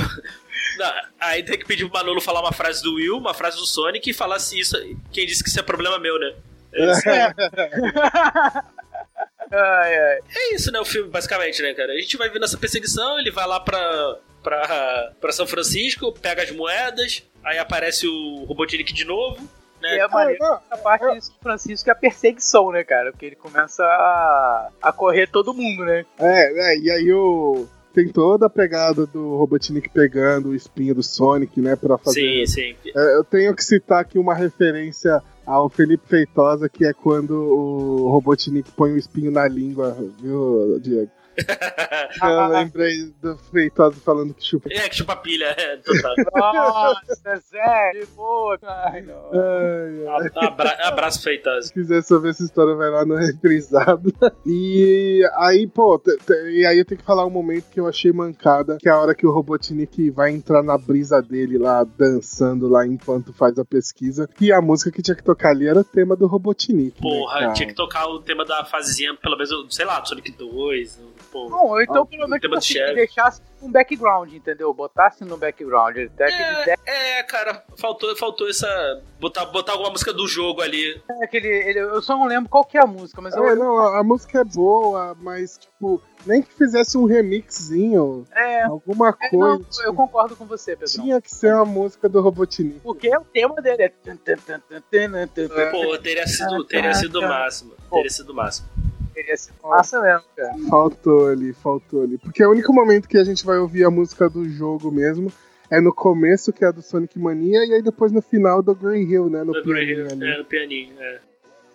Não, aí tem que pedir pro Manolo falar uma frase do Will, uma frase do Sonic e falar se isso. Quem disse que isso é problema meu, né? É isso, Ai, ai. é isso, né? O filme, basicamente, né, cara? A gente vai vendo essa perseguição, ele vai lá pra, pra, pra São Francisco, pega as moedas, aí aparece o Robotnik de novo, E né? é maneiro Ah, a parte de São Francisco é a perseguição, né, cara? Porque ele começa a, a correr todo mundo, né? É, é, e aí o. Tem toda a pegada do Robotnik pegando o espinho do Sonic, né, pra fazer. Sim, sim. É, eu tenho que citar aqui uma referência ao Felipe Feitosa, que é quando o Robotnik põe o espinho na língua, viu, Diego? Eu lembrei do Feitosa falando que chupa. É, que chupa pilha, é, total. Nossa, sério, de boa, cara. Não. Ai, ai. Abra- abraço feitoso. Se quiser saber essa história, vai lá no reprisado. E aí, pô, e aí eu tenho que falar um momento que eu achei mancada, que é a hora que o Robotnik vai entrar na brisa dele lá, dançando lá enquanto faz a pesquisa. E a música que tinha que tocar ali era o tema do Robotnik. Porra, né, tinha que tocar o tema da fasezinha, pelo menos, sei lá, do Sonic 2. Pô. Não, ou então pelo menos tipo assim, chefe. deixasse um background, entendeu? Botasse no background. Até aquele, É, é, cara, faltou, faltou essa. Botar, botar alguma música do jogo ali. aquele ele- eu só não lembro qual que é a música, mas eu É, não, a, a música é boa, mas, tipo, nem que fizesse um remixinho, é, alguma é, coisa. não, tipo, eu concordo com você, Pedro. tinha que ser uma música do Robotnik. Porque o tema dele é. Pô, teria sido, teria sido o máximo. Teria sido o máximo. Teria sido massa mesmo, cara. Faltou ali, faltou ali. Porque é o único momento que a gente vai ouvir a música do jogo mesmo é no começo, que é a do Sonic Mania, e aí depois no final do Green Hill, né? No Green pianinho Hill, ali. é, no pianinho, é.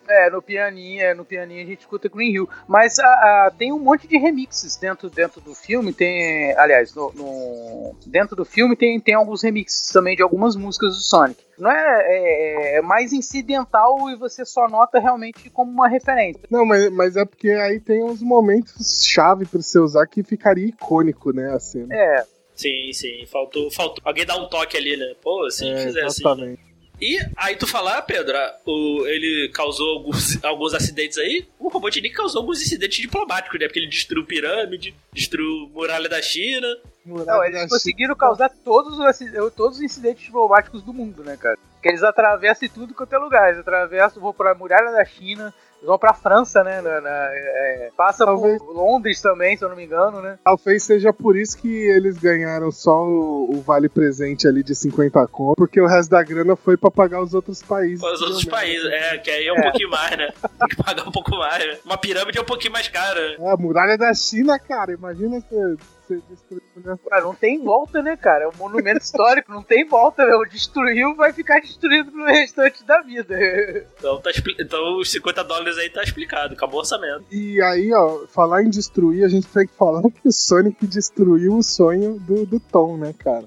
É, no pianinho, é, no pianinho a gente escuta Green Hill. Mas a- a- tem um monte de remixes dentro, dentro do filme. Tem. Aliás, no, no- dentro do filme tem, tem alguns remixes também de algumas músicas do Sonic. Não é, é, é mais incidental e você só nota realmente como uma referência. Não, mas, mas é porque aí tem uns momentos chave pra você usar que ficaria icônico, né? A cena. É, Sim, sim. Faltou, faltou. Alguém dá um toque ali, né? Pô, se É, fizesse. exatamente. E aí tu falar, Pedro, ah, o, ele causou alguns, alguns acidentes aí, o Robotnik causou alguns incidentes diplomáticos, né? Porque ele destruiu pirâmide, destruiu muralha da China. Não, eles conseguiram causar todos os, todos os incidentes diplomáticos do mundo, né, cara? Porque eles atravessam tudo quanto é lugar. Eles atravessam, vão pra muralha da China, vão pra França, né? na- na- é, passa Talvez- por Londres também, se eu não me engano, né? Talvez seja por isso que eles ganharam só o, o vale presente ali de 50 conto, porque o resto da grana foi pra pagar os outros países. Os outros merda. países, é, que aí é um pouquinho mais, né? Tem que pagar um pouco mais, né? Uma pirâmide é um pouquinho mais cara. É, a muralha da China, cara, imagina você, você destruir. né? Cara, não tem volta, né, cara? É um monumento histórico, não tem volta, meu. Destruiu, vai ficar destruído pro restante da vida. Então, tá expli- então os 50 dólares aí tá explicado, acabou o orçamento. E aí, ó, falar em destruir, a gente tem que falar que o Sonic destruiu o sonho do, do Tom, né, cara?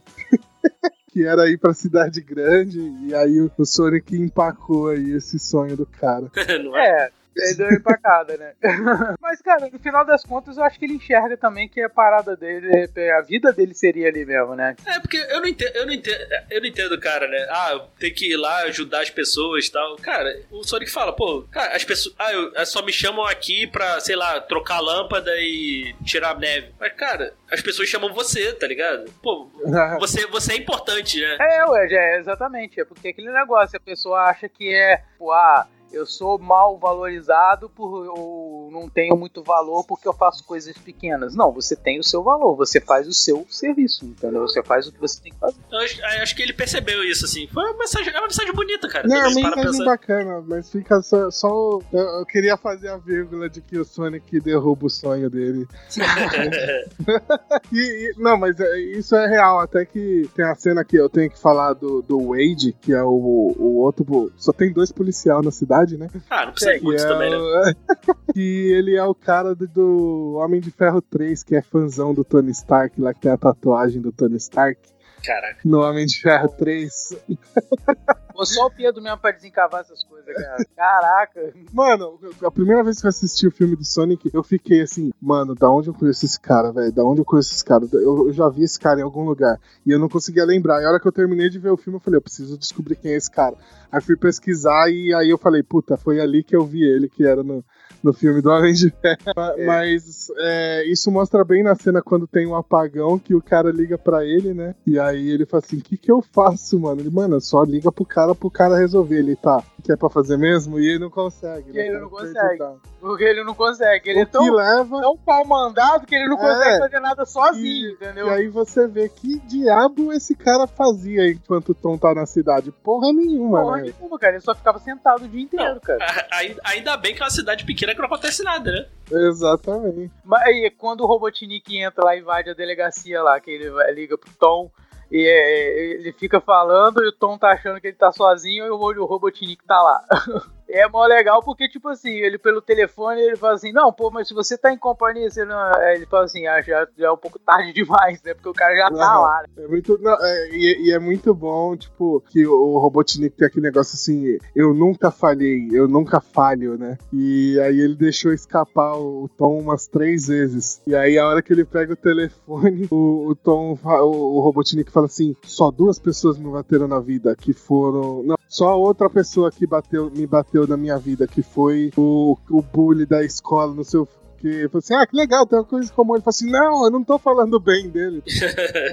que era ir pra cidade grande, e aí o, o Sonic empacou aí esse sonho do cara. Não é? É, ele deu uma empacada, né? Mas, cara, no final das contas, eu acho que ele enxerga também que a parada dele, a vida dele seria ali mesmo, né? É, porque eu não entendo, eu não entendo, eu não entendo, cara, né? Ah, tem que ir lá ajudar as pessoas e tal. Cara, o Sonic fala, pô, cara, as pessoas. Ah, eu, é só me chamam aqui pra, sei lá, trocar a lâmpada e tirar a neve. Mas, cara, as pessoas chamam você, tá ligado? Pô, você, você é importante, né? É, ué, já é, exatamente. É porque aquele negócio, a pessoa acha que é, pô, ah, eu sou mal valorizado por ou não tenho muito valor porque eu faço coisas pequenas. Não, você tem o seu valor, você faz o seu serviço, entendeu? Você faz o que você tem que fazer. Eu acho, eu acho que ele percebeu isso, assim. Foi uma mensagem, é uma mensagem bonita, cara. Não, é uma mensagem bacana, mas fica só. só eu, eu queria fazer a vírgula de que o Sonic derruba o sonho dele. E- e- não, mas é- isso é real. Até que tem a cena que eu tenho que falar do, do Wade, que é o, o outro. Só tem dois policial na cidade, né? Ah, não precisa de Que muito é também, né? o- que ele é o cara do, do Homem de Ferro 3, que é fãzão do Tony Stark, lá que tem a tatuagem do Tony Stark. Caraca. No Homem de Ferro 3. Pô, só o Pedro mesmo pra desencavar essas coisas, cara. Caraca. Mano, a primeira vez que eu assisti o filme do Sonic, eu fiquei assim, mano, da onde eu conheço esse cara, velho? Da onde eu conheço esse cara? Eu, eu já vi esse cara em algum lugar. E eu não conseguia lembrar. E a hora que eu terminei de ver o filme, eu falei, eu preciso descobrir quem é esse cara. Aí fui pesquisar e aí eu falei, puta, foi ali que eu vi ele, que era no, no filme do Homem de Ferro. Ma- Mas é, isso mostra bem na cena quando tem um apagão que o cara liga pra ele, né? E aí ele fala assim: o que, que eu faço, mano? Ele, mano, só liga pro cara pro cara resolver. Ele tá, que é pra fazer mesmo? E ele não consegue. E né, ele não consegue. Porque ele não consegue. Ele é O que tão, leva. tão pau mandado que ele não É. consegue fazer nada sozinho, E- entendeu? E aí você vê que diabo esse cara fazia enquanto o Tom tá na cidade. Porra nenhuma, Porra né? nenhuma, cara. Ele só ficava sentado o dia inteiro, cara. A- ai- Ainda bem que é uma cidade pequena que não acontece nada, né? Exatamente. Mas aí, quando o Robotnik entra lá e invade a delegacia lá, que ele vai- liga pro Tom e é, ele fica falando e o Tom tá achando que ele tá sozinho e o Robotnik tá lá. É mó legal porque, tipo assim, ele pelo telefone ele fala assim, não, pô, mas se você tá em companhia, você não. Aí Ele fala assim, ah, já, já é um pouco tarde demais, né? Porque o cara já tá Aham. lá, né? É muito, não, é, e, e é muito bom, tipo, que o, Robotnik tem aquele negócio assim, eu nunca falhei, eu nunca falho, né? E aí ele deixou escapar o, o Tom umas três vezes. E aí a hora que ele pega o telefone, o, o Tom, o, o Robotnik fala assim, só duas pessoas me bateram na vida, que foram... Não, só outra pessoa que bateu, me bateu na minha vida, que foi o, o bully da escola, no seu... Que falou assim, ah, que legal, tem uma coisa em comum. Ele falou assim, não, eu não tô falando bem dele.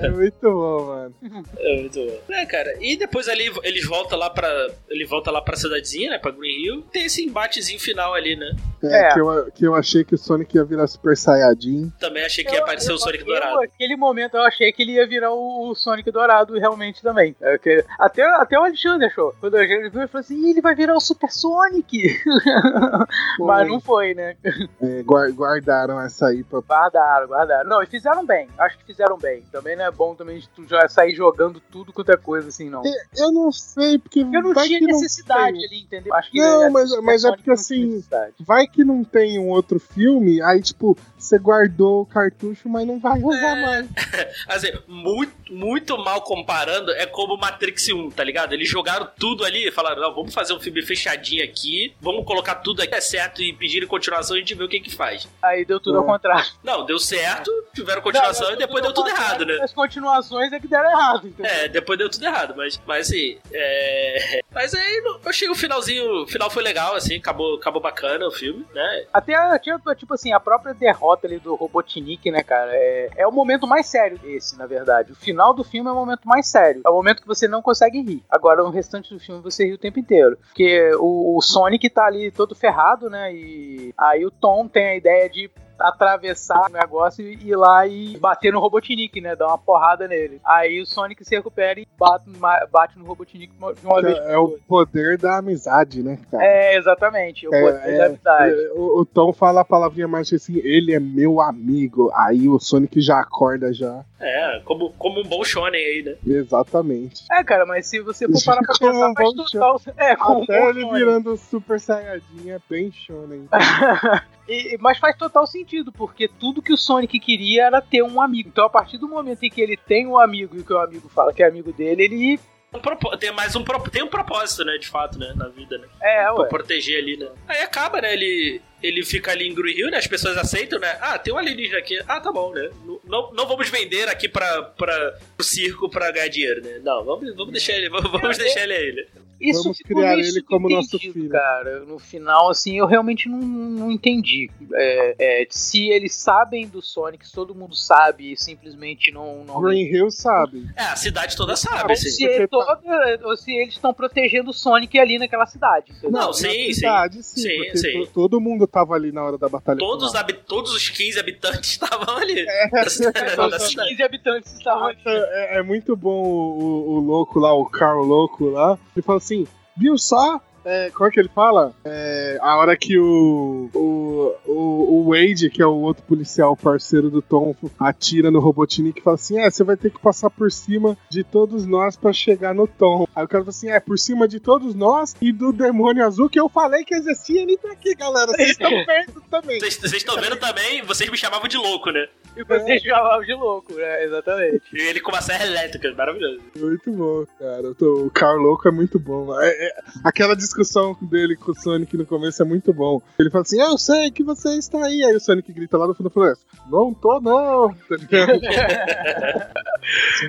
É muito bom, mano. É muito bom. É, cara, e depois ali eles voltam lá pra. Ele volta lá pra cidadezinha, né? Pra Green Hill. Tem esse embatezinho final ali, né? É, É. Que, eu, que eu achei que o Sonic ia virar Super Saiyajin. Também achei que ia aparecer o Sonic eu, Dourado. Naquele momento eu achei que ele ia virar o, o Sonic Dourado realmente também. É que- até, até o Alexandre achou. Quando a gente viu, ele falou assim: "Ih, ele vai virar o Super Sonic. Mas não foi, né? É, guar- guardaram essa aí pra. Guardaram, guardaram. Não, e fizeram bem. Acho que fizeram bem. Também não é bom também de tu já sair jogando tudo quanto é coisa assim, não. Eu não sei, porque. Porque não vai tinha que não necessidade tem. ali, entendeu? Acho que Não, é, mas- Super mas é porque não assim. Vai que não tem um outro filme, aí, tipo, você guardou o cartucho, mas não vai usar É. mais. Assim, muito, muito mal comparando, é como Matrix 1, tá ligado? Eles jogaram tudo ali e falaram: não, vamos fazer um filme fechadinho aqui, vamos colocar tudo aqui, é certo, e pedirem continuação, a gente vê o que que faz. Aí deu tudo É. ao contrário. Não, deu certo, tiveram continuação Não, e depois deu tudo errado, né? As continuações é que deram errado, entendeu? É, depois deu tudo errado, mas, mas assim, é... Mas aí eu achei o finalzinho, o final foi legal, assim, acabou, acabou bacana o filme, né? Até, tipo, tipo assim, a própria derrota ali do Robotnik, né, cara, é, é o momento mais sério esse, na verdade. O final do filme é o momento mais sério. É o momento que você não consegue rir. Agora, o restante do filme você ri o tempo inteiro. Porque o, o Sonic tá ali todo ferrado, né, e aí o Tom tem a ideia de atravessar o negócio e ir lá e bater no Robotnik, né? Dar uma porrada nele. Aí o Sonic se recupera e bate, bate no Robotnik de uma vez. É, o poder da amizade, né, cara? É, exatamente. O É, poder é, da amizade. É, O, o Tom fala a palavrinha mais assim, ele é meu amigo. Aí o Sonic já acorda já. É, como, como um bom shonen aí, né? Exatamente. É, cara, mas se você for parar pra pensar, um faz bom total... É, como um Até bom ele Sonic. virando Super Saiyajin é bem shonen. E- mas faz total sentido, porque tudo que o Sonic queria era ter um amigo. Então, a partir do momento em que ele tem um amigo e que o amigo fala que é amigo dele, ele. Um tem mais um, tem um propósito, né, de fato, né, na vida, né? É, Pra ué. proteger ali, né? Aí acaba, né? Ele, ele fica ali em Green Hill, né? As pessoas aceitam, né? Ah, tem um alienígena aqui. Ah, tá bom, né? Não, não, não vamos vender aqui pra, pra, pro circo pra ganhar dinheiro, né? Não, vamos, vamos deixar ele, vamos, vamos deixar ele aí, né? Isso Vamos criar ele como nosso filho. Cara, no final, assim, eu realmente não, não entendi. É, é, se eles sabem do Sonic, se todo mundo sabe e simplesmente não. não Green Hill sabe. É, a cidade toda sabe, ou, assim. se é toda- ou se eles estão protegendo o Sonic ali naquela cidade. entendeu? Não, Na sim, sim. cidade, sim. Sim, sim. to- todo mundo tava ali na hora da batalha. Todos, os final. habi- todos os 15 habitantes estavam ali. Cidade- da Os cidade. 15 habitantes estavam ali. É, é muito bom o, o- o louco lá, o Carl louco lá. Ele fala assim: viu só? É, como é que ele fala? É, a hora que o, o, o, o Wade, que é o outro policial parceiro do Tom, atira no Robotnik e fala assim: É, você vai ter que passar por cima de todos nós pra chegar no Tom. Aí o cara fala assim: É, por cima de todos nós e do demônio azul que eu falei que existia, ele tá aqui, galera. Vocês estão vendo também. Vocês estão vendo também, vocês me chamavam de louco, né? E vocês chamavam de louco, né? Exatamente. E ele com uma serra elétrica, maravilhoso. Muito bom, cara. Tô- O Carl Louco é muito bom. É- é- aquela discussão dele com o Sonic no começo é muito bom. Ele fala assim: Eu sei que você está aí. Aí o Sonic grita lá no fundo da floresta: Não tô, não. Tá ligado?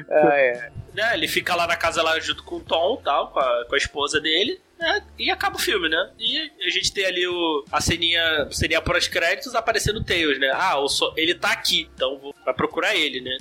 Ah, é. Né, ele fica lá na casa lá junto com o Tom tal, com a, com a esposa dele, né? E acaba o filme, né? E a gente tem ali o, a ceninha, ceninha pós-créditos aparecendo o Tails, né? Ah, so- ele tá aqui, então vou vai procurar ele, né?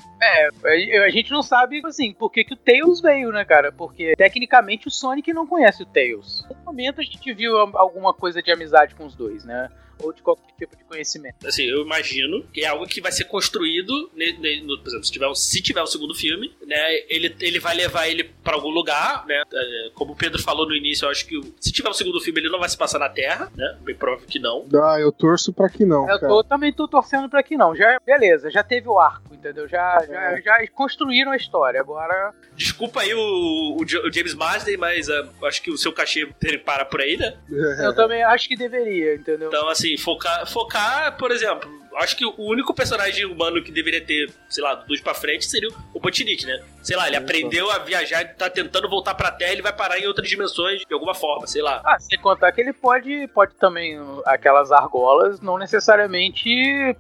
A a gente não sabe, assim, por que, que o Tails veio, né, cara? Porque, tecnicamente, o Sonic não conhece o Tails. No momento, a gente viu alguma coisa de amizade com os dois, né? Ou de qualquer tipo de conhecimento. Assim, eu imagino que é algo que vai ser construído, ne- ne- no- por exemplo, se tiver, um, se tiver um segundo filme, né? Ele, ele vai levar ele pra algum lugar, né? é, como o Pedro falou no início, eu acho que se tiver um segundo filme, ele não vai se passar na Terra, né? Bem provável que não. Ah, eu torço pra que não, Eu cara. tô- também tô torcendo pra que não. Já, beleza, já teve o arco, entendeu? Já, já, já construíram a história. Agora, Desculpa aí o, o o James Marsden, mas ah, acho que o seu cachê ele para por aí, né? eu também acho que deveria, entendeu? Então, assim, focar, focar, por exemplo, acho que o único personagem humano que deveria ter, sei lá, dois pra frente seria o Botinic, né? Sei lá, ele aprendeu a viajar, tá tentando voltar pra Terra, ele vai parar em outras dimensões de alguma forma, sei lá. Ah, sem contar que ele pode, pode também, aquelas argolas, não necessariamente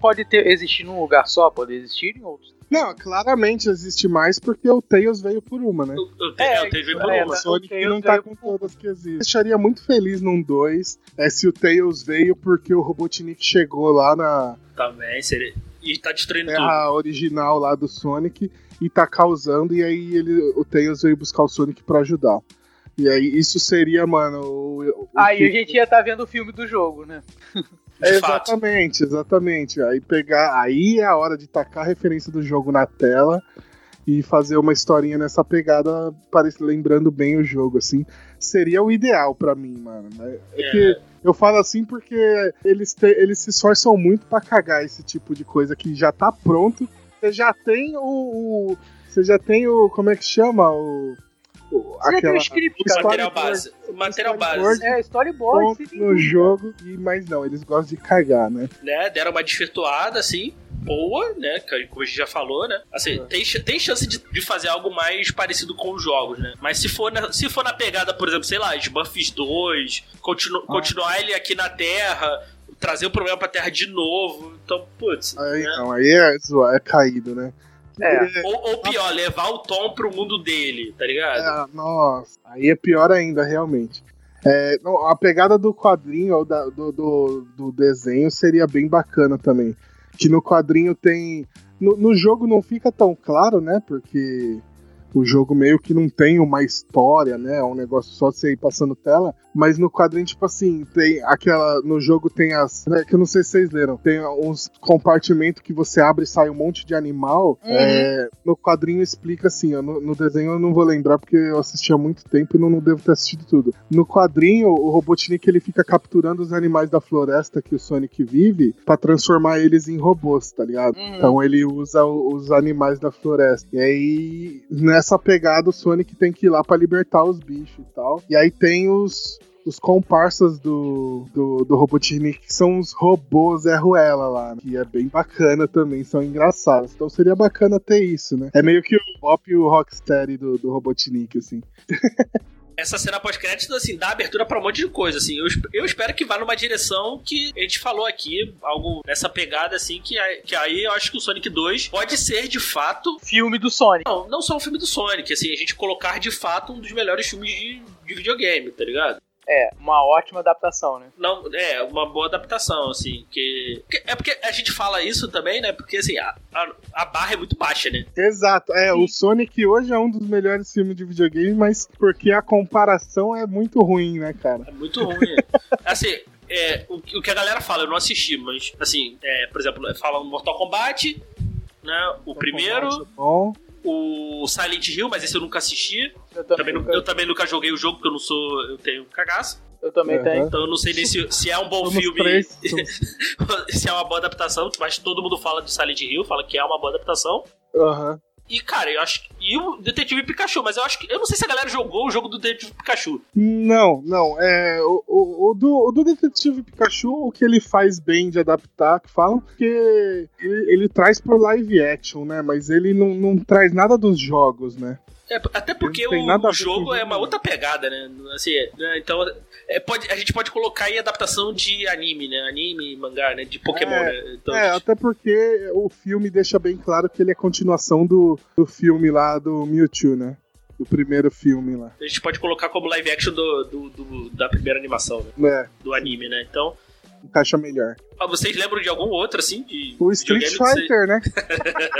pode ter, existir num lugar só, pode existir em outros. Não, claramente existe mais porque o Tails veio por uma, né? Eu, eu, tenho- eu tenho ver por é, uma. O Sonic Tails não tá veio com todas que existem. Eu estaria muito feliz num 2 é, se o Tails veio porque o Robotnik chegou lá na Também seria. E tá destruindo tudo. terra original lá do Sonic e tá causando, e aí ele, o Tails veio buscar o Sonic pra ajudar. E aí isso seria, mano. O, o Aí que- a gente ia estar vendo o filme do jogo, né? De fato. Exatamente, exatamente. Aí pegar. Aí é a hora de tacar a referência do jogo na tela e fazer uma historinha nessa pegada, parece, lembrando bem o jogo, assim. Seria o ideal pra mim, mano. É É. que eu falo assim porque eles, te- eles se esforçam muito pra cagar esse tipo de coisa que já tá pronto. Você já tem o. o- você já tem o. Como é que chama? O. o- Você já tem o aquela, script, o. Material base. O material storyboard. base. É, storyboard. no jogo, e, mas não, eles gostam de cagar, né? né? Deram uma desvirtuada, assim, boa, né? que- Como a gente já falou, né? Assim, tem, ch- tem chance de, de fazer algo mais parecido com os jogos, né? Mas se for na, se for na pegada, por exemplo, sei lá, Smurfs 2, continu, continuar ele aqui na Terra, trazer o problema pra Terra de novo. Então, putz. Aí né? não, aí é, é caído, né? É. Ou, ou pior, levar o Tom pro mundo dele, tá ligado? É, nossa, aí é pior ainda, realmente. É, não, a pegada do quadrinho ou da- do, do, do desenho seria bem bacana também. Que no quadrinho tem. No, no jogo não fica tão claro, né? Porque o jogo meio que não tem uma história, né? É um negócio só você ir passando tela. Mas no quadrinho, tipo assim, tem aquela. No jogo tem as. né, que eu não sei se vocês leram. Tem uns compartimentos que você abre e sai um monte de animal. Uhum. É, no quadrinho explica assim, ó, no, no desenho eu não vou lembrar porque eu assisti há muito tempo e não, não devo ter assistido tudo. No quadrinho, o Robotnik ele fica capturando os animais da floresta que o Sonic vive pra transformar eles em robôs, tá ligado? Uhum. Então ele usa os animais da floresta. E aí, nessa pegada, o Sonic tem que ir lá pra libertar os bichos e tal. E aí tem os. Os comparsas do, do, do Robotnik, que são os robôs Zé Ruela lá, né? que é bem bacana também, são engraçados. Então seria bacana ter isso, né? É meio que o Bop e o Rocksteady do, do Robotnik, assim. Essa cena pós-crédito, assim, dá abertura pra um monte de coisa, assim. Eu, eu espero que vá numa direção que a gente falou aqui, algo nessa pegada, assim, que, aí- que aí eu acho que o Sonic 2 pode ser, de fato, Filme do Sonic. não, não só um filme do Sonic, assim, a gente colocar, de fato, um dos melhores filmes de, de videogame, tá ligado? É, uma ótima adaptação, né? Não, é, uma boa adaptação, assim, que... que- É porque a gente fala isso também, né, porque, assim, a, a, a barra é muito baixa, né? Exato, é, o Sonic hoje é um dos melhores filmes de videogame, mas porque a comparação é muito ruim, né, cara? É muito ruim. assim, é, o, que- o que a galera fala, eu não assisti, mas, assim, é, por exemplo, fala Mortal Kombat, né? O primeiro, Bom, o Silent Hill, mas esse eu nunca assisti. Eu Também, também, nu- nunca- eu também nunca joguei o jogo, porque eu não sou. Eu tenho cagaço. eu também Aham. tenho. Então eu não sei nem se, se é um bom somos filme. se é uma boa adaptação, mas todo mundo fala de Silent Hill, fala que é uma boa adaptação. Aham. E, cara, eu acho que. E o Detetive Pikachu, mas eu acho que. Eu não sei se a galera jogou o jogo do Detetive Pikachu. Não, não. É, o, o, o do, o do Detetive Pikachu, o que ele faz bem de adaptar, que falam, porque ele, ele traz pro live action, né? Mas ele não, não traz nada dos jogos, né? É, até porque o, o jogo é uma outra pegada, né? Assim, é? Então, é, pode, a gente pode colocar aí adaptação de anime, né? Anime, mangá, né? De Pokémon, É, né? Então, é, até porque o filme deixa bem claro que ele é continuação do, do filme lá do Mewtwo, né? Do primeiro filme lá. a gente pode colocar como live action do, do- do- da primeira animação, né? É, Do anime, né? Então, encaixa melhor. Ah, vocês lembram de algum outro, assim? De O Street Fighter, né?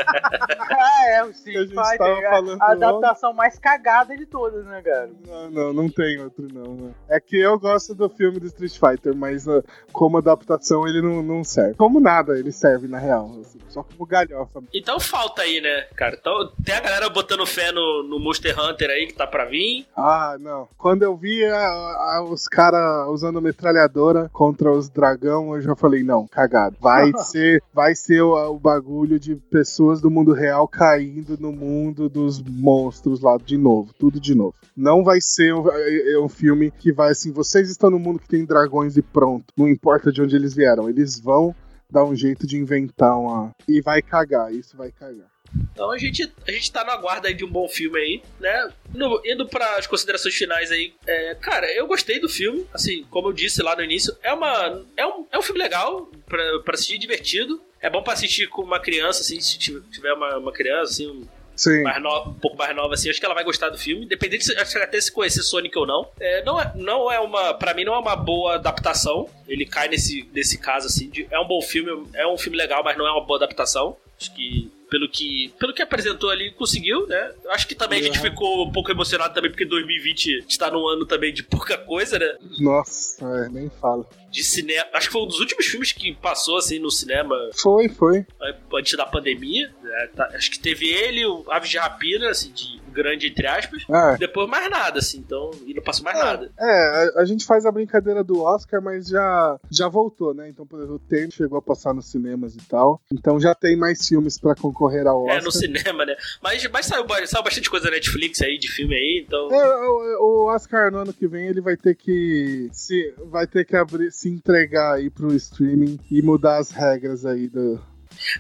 Ah, é, o a Street Fighter. a- falando A adaptação mais cagada de todas, né, cara? Não, não, não tem outro não, né? É que eu gosto do filme do Street Fighter, mas ah, como adaptação ele não, não serve. Como nada ele serve, na real. assim, só como galhofa. Então falta aí, né, cara? Então, tem a galera botando fé no, no Monster Hunter aí que tá pra vir. Ah, não. Quando eu vi ah, ah, os caras usando metralhadora contra os dragão, eu já falei, não, cagado. Vai ser, vai ser o, o bagulho de pessoas do mundo real caindo no mundo dos monstros lá de novo. Tudo de novo. Não vai ser um, é- é um filme que vai assim, vocês estão no mundo que tem dragões e pronto. Não importa de onde eles vieram. Eles vão dar um jeito de inventar uma. E vai cagar, isso vai cagar. Então a gente, a gente tá no aguardo aí de um bom filme aí, né? No- indo para as considerações finais aí, é, cara, eu gostei do filme, assim, como eu disse lá no início, é uma é um, é um filme legal pra, pra assistir, divertido. É bom pra assistir com uma criança, assim, se tiver- uma, uma criança, assim, um, Sim. mais no- um pouco mais nova, assim, acho que ela vai gostar do filme, independente se acho que até se conhecer Sonic ou não. É, não, é, não é uma, pra mim, não é uma boa adaptação. Ele cai nesse, nesse caso, assim, de- é um bom filme, é um filme legal, mas não é uma boa adaptação. Acho que pelo que pelo que apresentou ali conseguiu, né? Acho que também a gente Uhum. ficou um pouco emocionado também porque 2020 está num ano também de pouca coisa, né? Nossa, é, nem fala. De cinema. Acho que foi um dos últimos filmes que passou assim no cinema Foi, foi. antes da pandemia. né? Tá- Acho que teve ele, o Aves de Rapina, assim, de grande entre aspas. É. Depois mais nada, assim, então. E não passou mais nada. É, a, a gente faz a brincadeira do Oscar, mas já, já voltou, né? Então, por exemplo, o Tenet chegou a passar nos cinemas e tal. Então já tem mais filmes pra concorrer ao Oscar. É, no cinema, né? Mas, mas saiu, saiu bastante coisa na Netflix aí, de filme aí, então. É, o, o Oscar no ano que vem ele vai ter que se vai ter que abrir, se entregar aí pro streaming e mudar as regras aí do.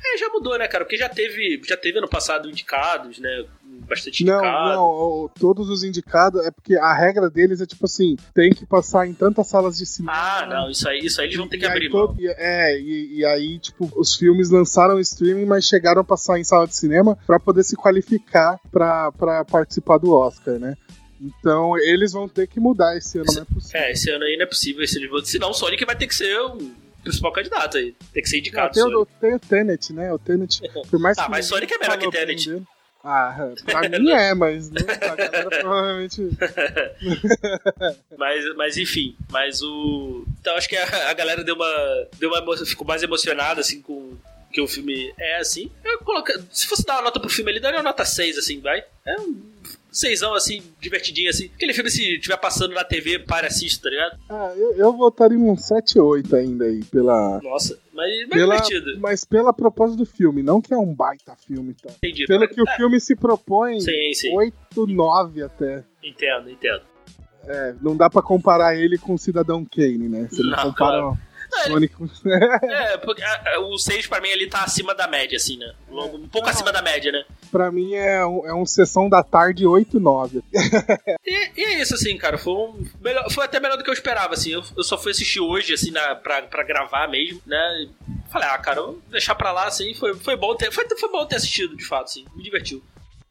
É, já mudou, né, cara? Porque já teve, já teve ano passado indicados, né? bastante Não, indicado. não, o- todos os indicados é porque a regra deles é tipo assim: tem que passar em tantas salas de cinema. Ah, não, isso aí, isso aí eles vão ter que abrir todo- É, e, e aí, tipo, os filmes lançaram streaming, mas chegaram a passar em sala de cinema pra poder se qualificar pra, pra participar do Oscar, né? Então eles vão ter que mudar esse ano, não é possível. É, esse ano aí não é possível. Esse Senão o Sonic vai ter que ser o principal candidato aí. Tem que ser Ah, indicado. tem, o, tem o Tenet, né? O Tenet, por mais Ah, que mas Sonic é melhor que Tenet. dele- Ah, pra mim é, mas não, a galera provavelmente. Mas, mas enfim, mas o. Então acho que a, a galera deu uma. Deu uma ficou mais emocionada, assim, com que o filme é assim. Eu coloca, se fosse dar uma nota pro filme, ele daria uma nota 6, assim, vai. É um seisão, assim, divertidinho, assim. Aquele filme, se estiver passando na TV, para e assiste, tá ligado? Ah, eu, eu votaria um 7 8 ainda aí, pela. Nossa, mas, mas Pela, divertido. mas pela proposta do filme, não que é um baita filme, tá? Entendi. Pelo que o É, filme se propõe, Sim, sim. 8, 9 até. Entendo, entendo. É, não dá pra comparar ele com o Cidadão Kane, né? Você não, Não, compara claro. Não, Sonic. É, porque a- a- o 6 pra mim ele tá acima da média, assim, né? Logo, Um pouco Ah. acima da média, né? pra mim é um, é um sessão da tarde 8, 9. E, e é isso, assim, cara. Foi, um melhor- foi até melhor do que eu esperava, assim. Eu, eu só fui assistir hoje, assim, na, pra, pra gravar mesmo, né? E Falei, ah, cara, vou deixar pra lá, assim. Foi, foi, bom ter, foi, foi bom ter assistido, de fato, assim. Me divertiu.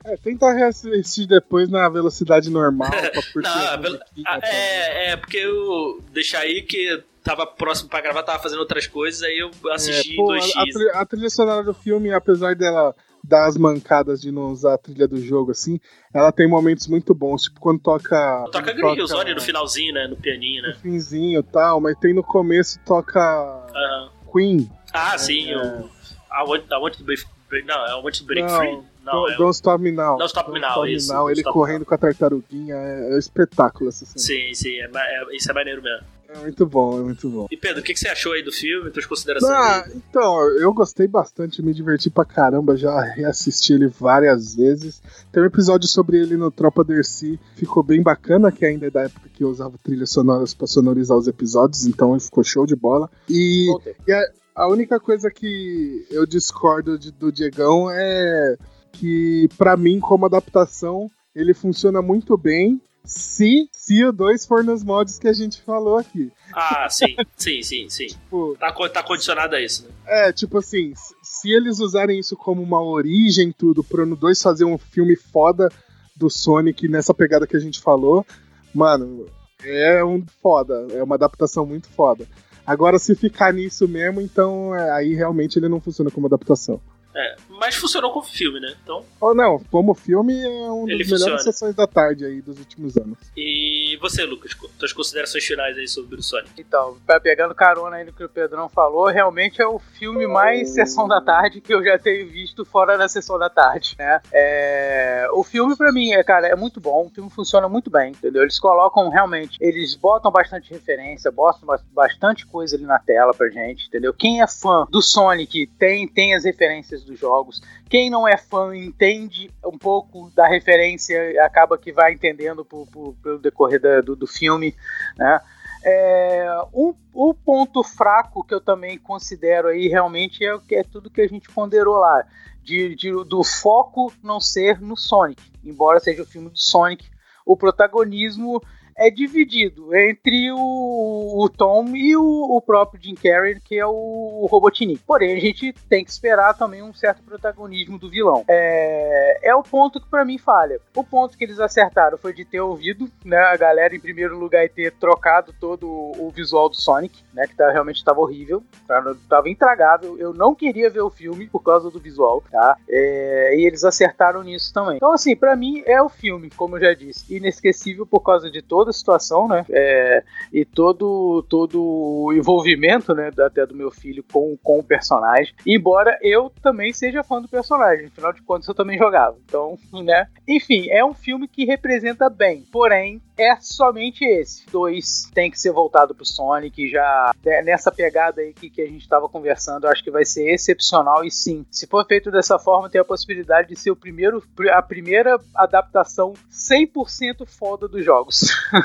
É, tenta reassistir depois na velocidade normal pra curtir Não, a a é, é, porque eu deixar aí que tava próximo pra gravar, tava fazendo outras coisas, aí eu assisti É, pô, a, 2x. a trilha, a trilha sonora do filme, apesar dela dar as mancadas de não usar a trilha do jogo, assim, ela tem momentos muito bons, tipo quando toca. Toca Hill Zone no finalzinho, né? No pianinho, No né? finzinho e tal, mas tem no começo toca Aham. Queen. Ah, sim, É. o. I want, I want to break- Não, I want to break Não, free. Não, Don't, é Don't Stop Me Now. Don't Stop Me Now, Stop isso, Now, Don't ele Stop correndo com a tartaruguinha, é, é um espetáculo essa cena. Sim, sim, é, é- isso é maneiro mesmo. É muito bom, é muito bom. E Pedro, o que, que você achou aí do filme? Tuas considerações? Ah, então, eu gostei bastante, me diverti pra caramba, já reassisti ele várias vezes. Tem um episódio sobre ele no Tropa Dercy, ficou bem bacana, que ainda é da época que eu usava trilhas sonoras pra sonorizar os episódios, então ele ficou show de bola. E, e a, a única coisa que eu discordo de- do Diegão é que, pra mim, como adaptação, ele funciona muito bem. Se, se o 2 for nos moldes que a gente falou aqui. Ah, sim, sim, sim, sim. Tipo, Tá, tá condicionado a isso, né? É, tipo assim, se eles usarem isso como uma origem, tudo, pro ano 2 fazer um filme foda do Sonic nessa pegada que a gente falou, mano, é um foda, é uma adaptação muito foda. Agora, se ficar nisso mesmo, então é, aí realmente ele não funciona como adaptação. É, mas funcionou como filme, né? Então, Ou não, como filme é uma Ele das melhores funciona. sessões da tarde aí dos últimos anos. e você, Lucas, tuas considerações finais aí sobre o Sonic? Então, tá pegando carona aí no que o Pedrão falou, realmente é o filme mais sessão da tarde que eu já tenho visto fora da sessão da tarde, né? É, o filme pra mim, é, cara, é muito bom, o filme funciona muito bem, entendeu? Eles colocam realmente, eles botam bastante referência, botam bas- bastante coisa ali na tela pra gente, entendeu? Quem é fã do Sonic tem, tem as referências dos jogos, quem não é fã entende um pouco da referência e acaba que vai entendendo por- por- pelo decorrer da- do, do filme, né? É, um, ponto fraco que eu também considero aí realmente é, o que é tudo que a gente ponderou lá, de, de- do foco não ser no Sonic, embora seja o filme do Sonic, o protagonismo é dividido entre o, o Tom e o, o próprio Jim Carrey, que é o Robotnik. Porém, a gente tem que esperar também um certo protagonismo do vilão. É, é o ponto que pra mim falha. O ponto que eles acertaram foi de ter ouvido né, a galera em primeiro lugar e ter trocado todo o visual do Sonic, né, que tá, realmente estava horrível, tá, tava intragável. Eu não queria ver o filme por causa do visual, tá? É, e eles acertaram nisso também. Então, assim, pra mim é o filme, como eu já disse, inesquecível por causa de toda a situação, né? É, e todo, todo o envolvimento, né, até do meu filho com, com o personagem. Embora eu também seja fã do personagem, afinal de contas eu também jogava. Então, né? Enfim, é um filme que representa bem, porém é somente esse. Dois tem que ser voltado pro Sonic, já né, nessa pegada aí que, que a gente estava conversando, eu acho que vai ser excepcional e sim, se for feito dessa forma, tem a possibilidade de ser o primeiro, a primeira adaptação 100% foda dos jogos.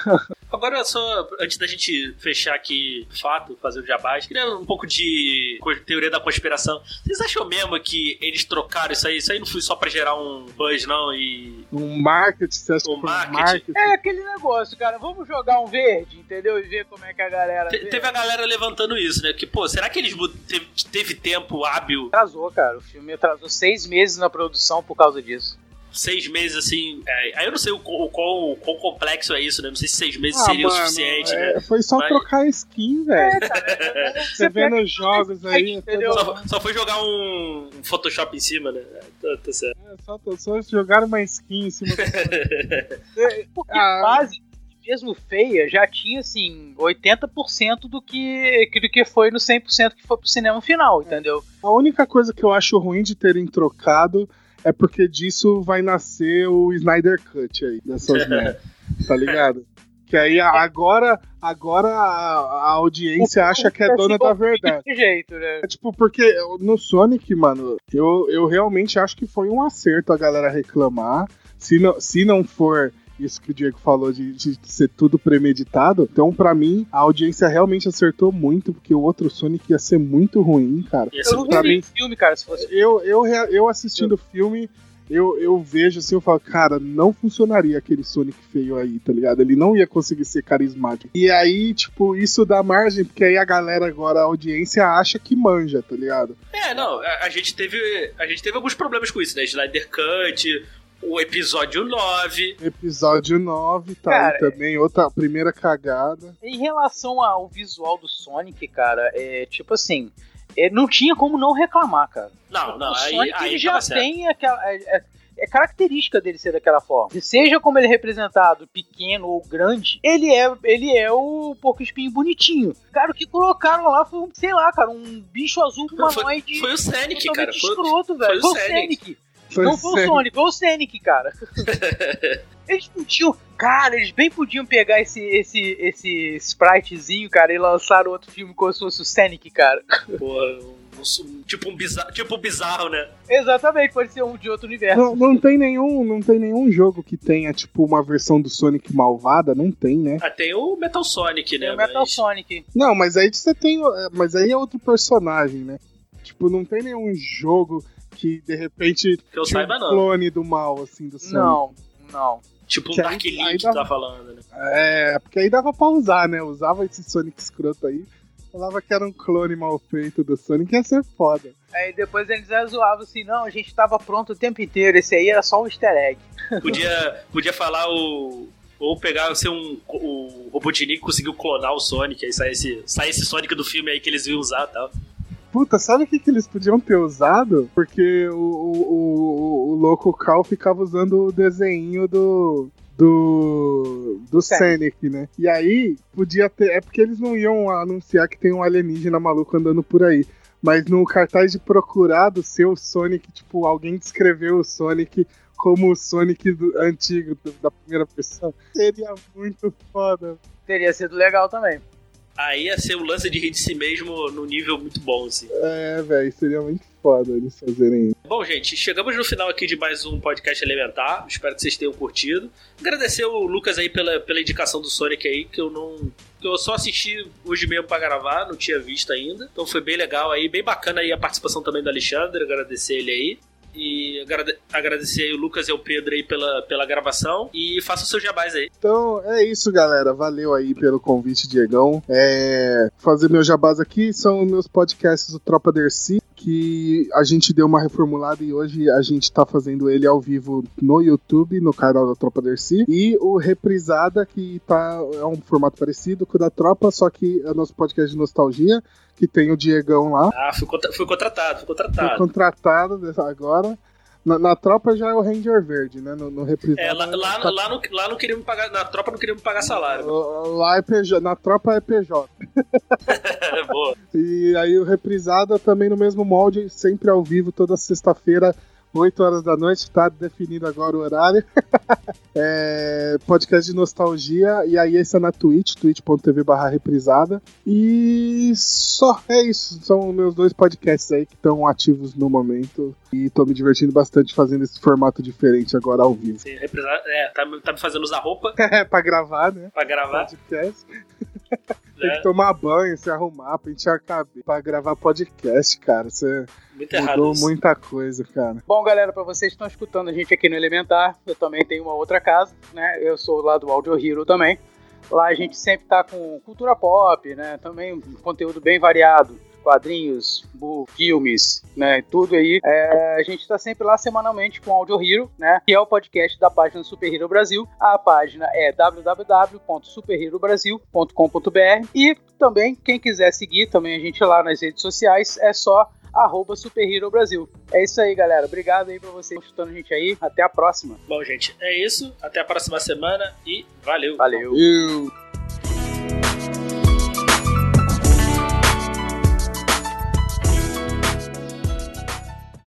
Agora, só antes da gente fechar aqui o fato, fazer o jabás, queria um pouco de teoria da conspiração. Vocês acham mesmo que eles trocaram isso aí? Isso aí não foi só pra gerar um buzz, não? E. Um marketing, você acha O que foi um marketing. marketing? É aquele negócio, cara. Vamos jogar um verde, entendeu? E ver como é que a galera. Te- teve a galera levantando isso, né? Que, pô, será que eles teve, teve tempo hábil, Atrasou, cara. O filme atrasou seis meses na produção por causa disso. Seis meses assim? É, aí eu não sei o quão, o quão- o quão complexo é isso, né? Não sei se seis meses Ah, seria o mano, suficiente, é, né? Foi só Mas- trocar skin, velho. Você vê nos jogos aí. é entendeu? Só, só foi jogar um, Photoshop em cima, né? Tá, tá certo. É, só, só jogaram uma skin em cima do Porque Ah. a base, mesmo feia, já tinha, assim, 80% do que, do que foi no 100% que foi pro cinema final, entendeu? A única coisa que eu acho ruim de terem trocado é porque disso vai nascer o Snyder Cut aí, dessas merdas. Tá ligado? Que aí agora, agora a, a audiência acha que é dona da verdade. Desse jeito, né? É tipo, porque no Sonic, mano, eu, eu realmente acho que foi um acerto a galera reclamar. Se não, se não for isso que o Diego falou de, de ser tudo premeditado, então pra mim a audiência realmente acertou muito, porque o outro Sonic ia ser muito ruim, cara. Ia ser pra mim- filme, cara, se fosse. Eu, eu, eu assistindo o filme, eu, eu vejo assim, eu falo, cara, não funcionaria aquele Sonic feio aí, tá ligado? Ele não ia conseguir ser carismático. E aí, tipo, isso dá margem, porque aí a galera agora, a audiência, acha que manja, tá ligado? É, não, a, a gente teve. A gente teve alguns problemas com isso, né? Snyder Cut, o episódio 9. Episódio 9, tá Cara, aí também, outra primeira cagada. Em relação ao visual do Sonic, cara, é tipo assim. é, não tinha como não reclamar, cara. Não, não, o aí, Sonic aí ele já tem aquela. É, é- é característica dele ser daquela forma. Seja como ele é representado, pequeno ou grande, ele é, ele é o porco espinho bonitinho. Cara, o que colocaram lá foi um, sei lá, cara, um bicho azul humanoide. Foi o Sonic, cara. Foi, escroto, velho. foi o Foi o Sonic. Foi Não foi o. Sonic, foi o Sonic, cara. Eles podiam. Cara, eles bem podiam pegar esse, esse, esse spritezinho, cara, e lançar outro filme como se fosse o Sonic, cara. porra, um- tipo, um bizarro, tipo um bizarro, né? Exatamente, pode ser um de outro universo. Não, não tem nenhum, não tem nenhum jogo que tenha, tipo, uma versão do Sonic malvada, não tem, né? Ah, tem o Metal Sonic, né? Tem o Metal mas- Sonic. Não, mas aí você tem. é, Mas aí é outro personagem, né? Tipo, não tem nenhum jogo que de repente Que eu tinha saiba, um não. clone do mal, assim, do Sonic. Não, não. Tipo um Que Dark aí Link que tá falando, né? É, porque aí dava pra usar, né? Usava esse Sonic escroto aí. Falava que era um clone mal feito do Sonic, ia ser foda. Aí depois eles zoavam assim, não, a gente tava pronto o tempo inteiro, esse aí era só um easter egg. Podia, podia falar o. Ou pegar, ser um. O Robotnik conseguiu clonar o Sonic, aí sai esse, sai esse Sonic do filme aí que eles iam usar e tal. Puta, sabe o que, que eles podiam ter usado? Porque o, o, o, o louco Cal ficava usando o desenho do. Do. Do Sonic. Né? E aí, podia ter. É porque eles não iam anunciar que tem um alienígena maluco andando por aí. Mas no cartaz de procurado, ser o Sonic, tipo, alguém descreveu o Sonic como o Sonic do- antigo, do- da primeira pessoa. Seria muito foda. Teria sido legal também. Aí ia ser o lance de rir de si mesmo no nível muito bom, assim. É, velho, seria muito foda eles fazerem isso. Bom, gente, chegamos no final aqui de mais um podcast elementar. Espero que vocês tenham curtido. Agradecer o Lucas aí pela, pela indicação do Sonic aí, que eu não. que eu só assisti hoje mesmo pra gravar, não tinha visto ainda. Então foi bem legal aí, bem bacana aí a participação também do Alexandre, agradecer ele aí. E agrade- agradecer aí o Lucas e o Pedro aí pela, pela gravação. E faça o seu jabás aí. Então é isso, galera. Valeu aí pelo convite, Diegão. É, fazer meu jabás aqui são meus podcasts do Tropa Dercy, que a gente deu uma reformulada e hoje a gente tá fazendo ele ao vivo no YouTube, no canal da Tropa Dercy. E o Reprisada, que tá, é um formato parecido com o da Tropa, só que é o nosso podcast de nostalgia, que tem o Diegão lá. Ah, fui, contra- fui contratado, fui contratado. contratado dessa- agora. Na, na Tropa já é o Ranger Verde, né? No, no. É, lá, lá, tá- lá, não, lá não queriam pagar, na tropa não queriam pagar salário. Lá é PJ, na Tropa é PJ. Boa. E aí o Reprisada também no mesmo molde, sempre ao vivo, toda sexta-feira, 8 horas da noite, tá definido agora o horário. é, podcast de nostalgia, e aí esse é na Twitch, twitch.tv barra reprisada. E só, é isso. São meus dois podcasts aí que estão ativos no momento. E tô me divertindo bastante fazendo esse formato diferente agora ao vivo. Sim, é, tá, me- tá me fazendo usar roupa É, pra gravar, né? pra gravar. Podcast. Tem que tomar banho, se arrumar, pentear a cabeça pra gravar podcast, cara. Você Muito errado. mudou isso. muita coisa, cara. Bom, galera, pra vocês que estão escutando a gente aqui no Elementar, eu também tenho uma outra casa, né? Eu sou lá do Audio Hero também. Lá a gente sempre tá com cultura pop, né? Também um conteúdo bem variado. Quadrinhos, filmes, né? Tudo aí. É, a gente tá sempre lá semanalmente com o Audio Hero, né? Que é o podcast da página Super Hero Brasil. A página é www.superherobrasil.com.br e também, quem quiser seguir também a gente lá nas redes sociais, é só arroba Super Hero Brasil. É isso aí, galera. Obrigado aí pra vocês escutando a gente aí. Até a próxima. Bom, gente, é isso. Até a próxima semana e valeu. Valeu. Eu...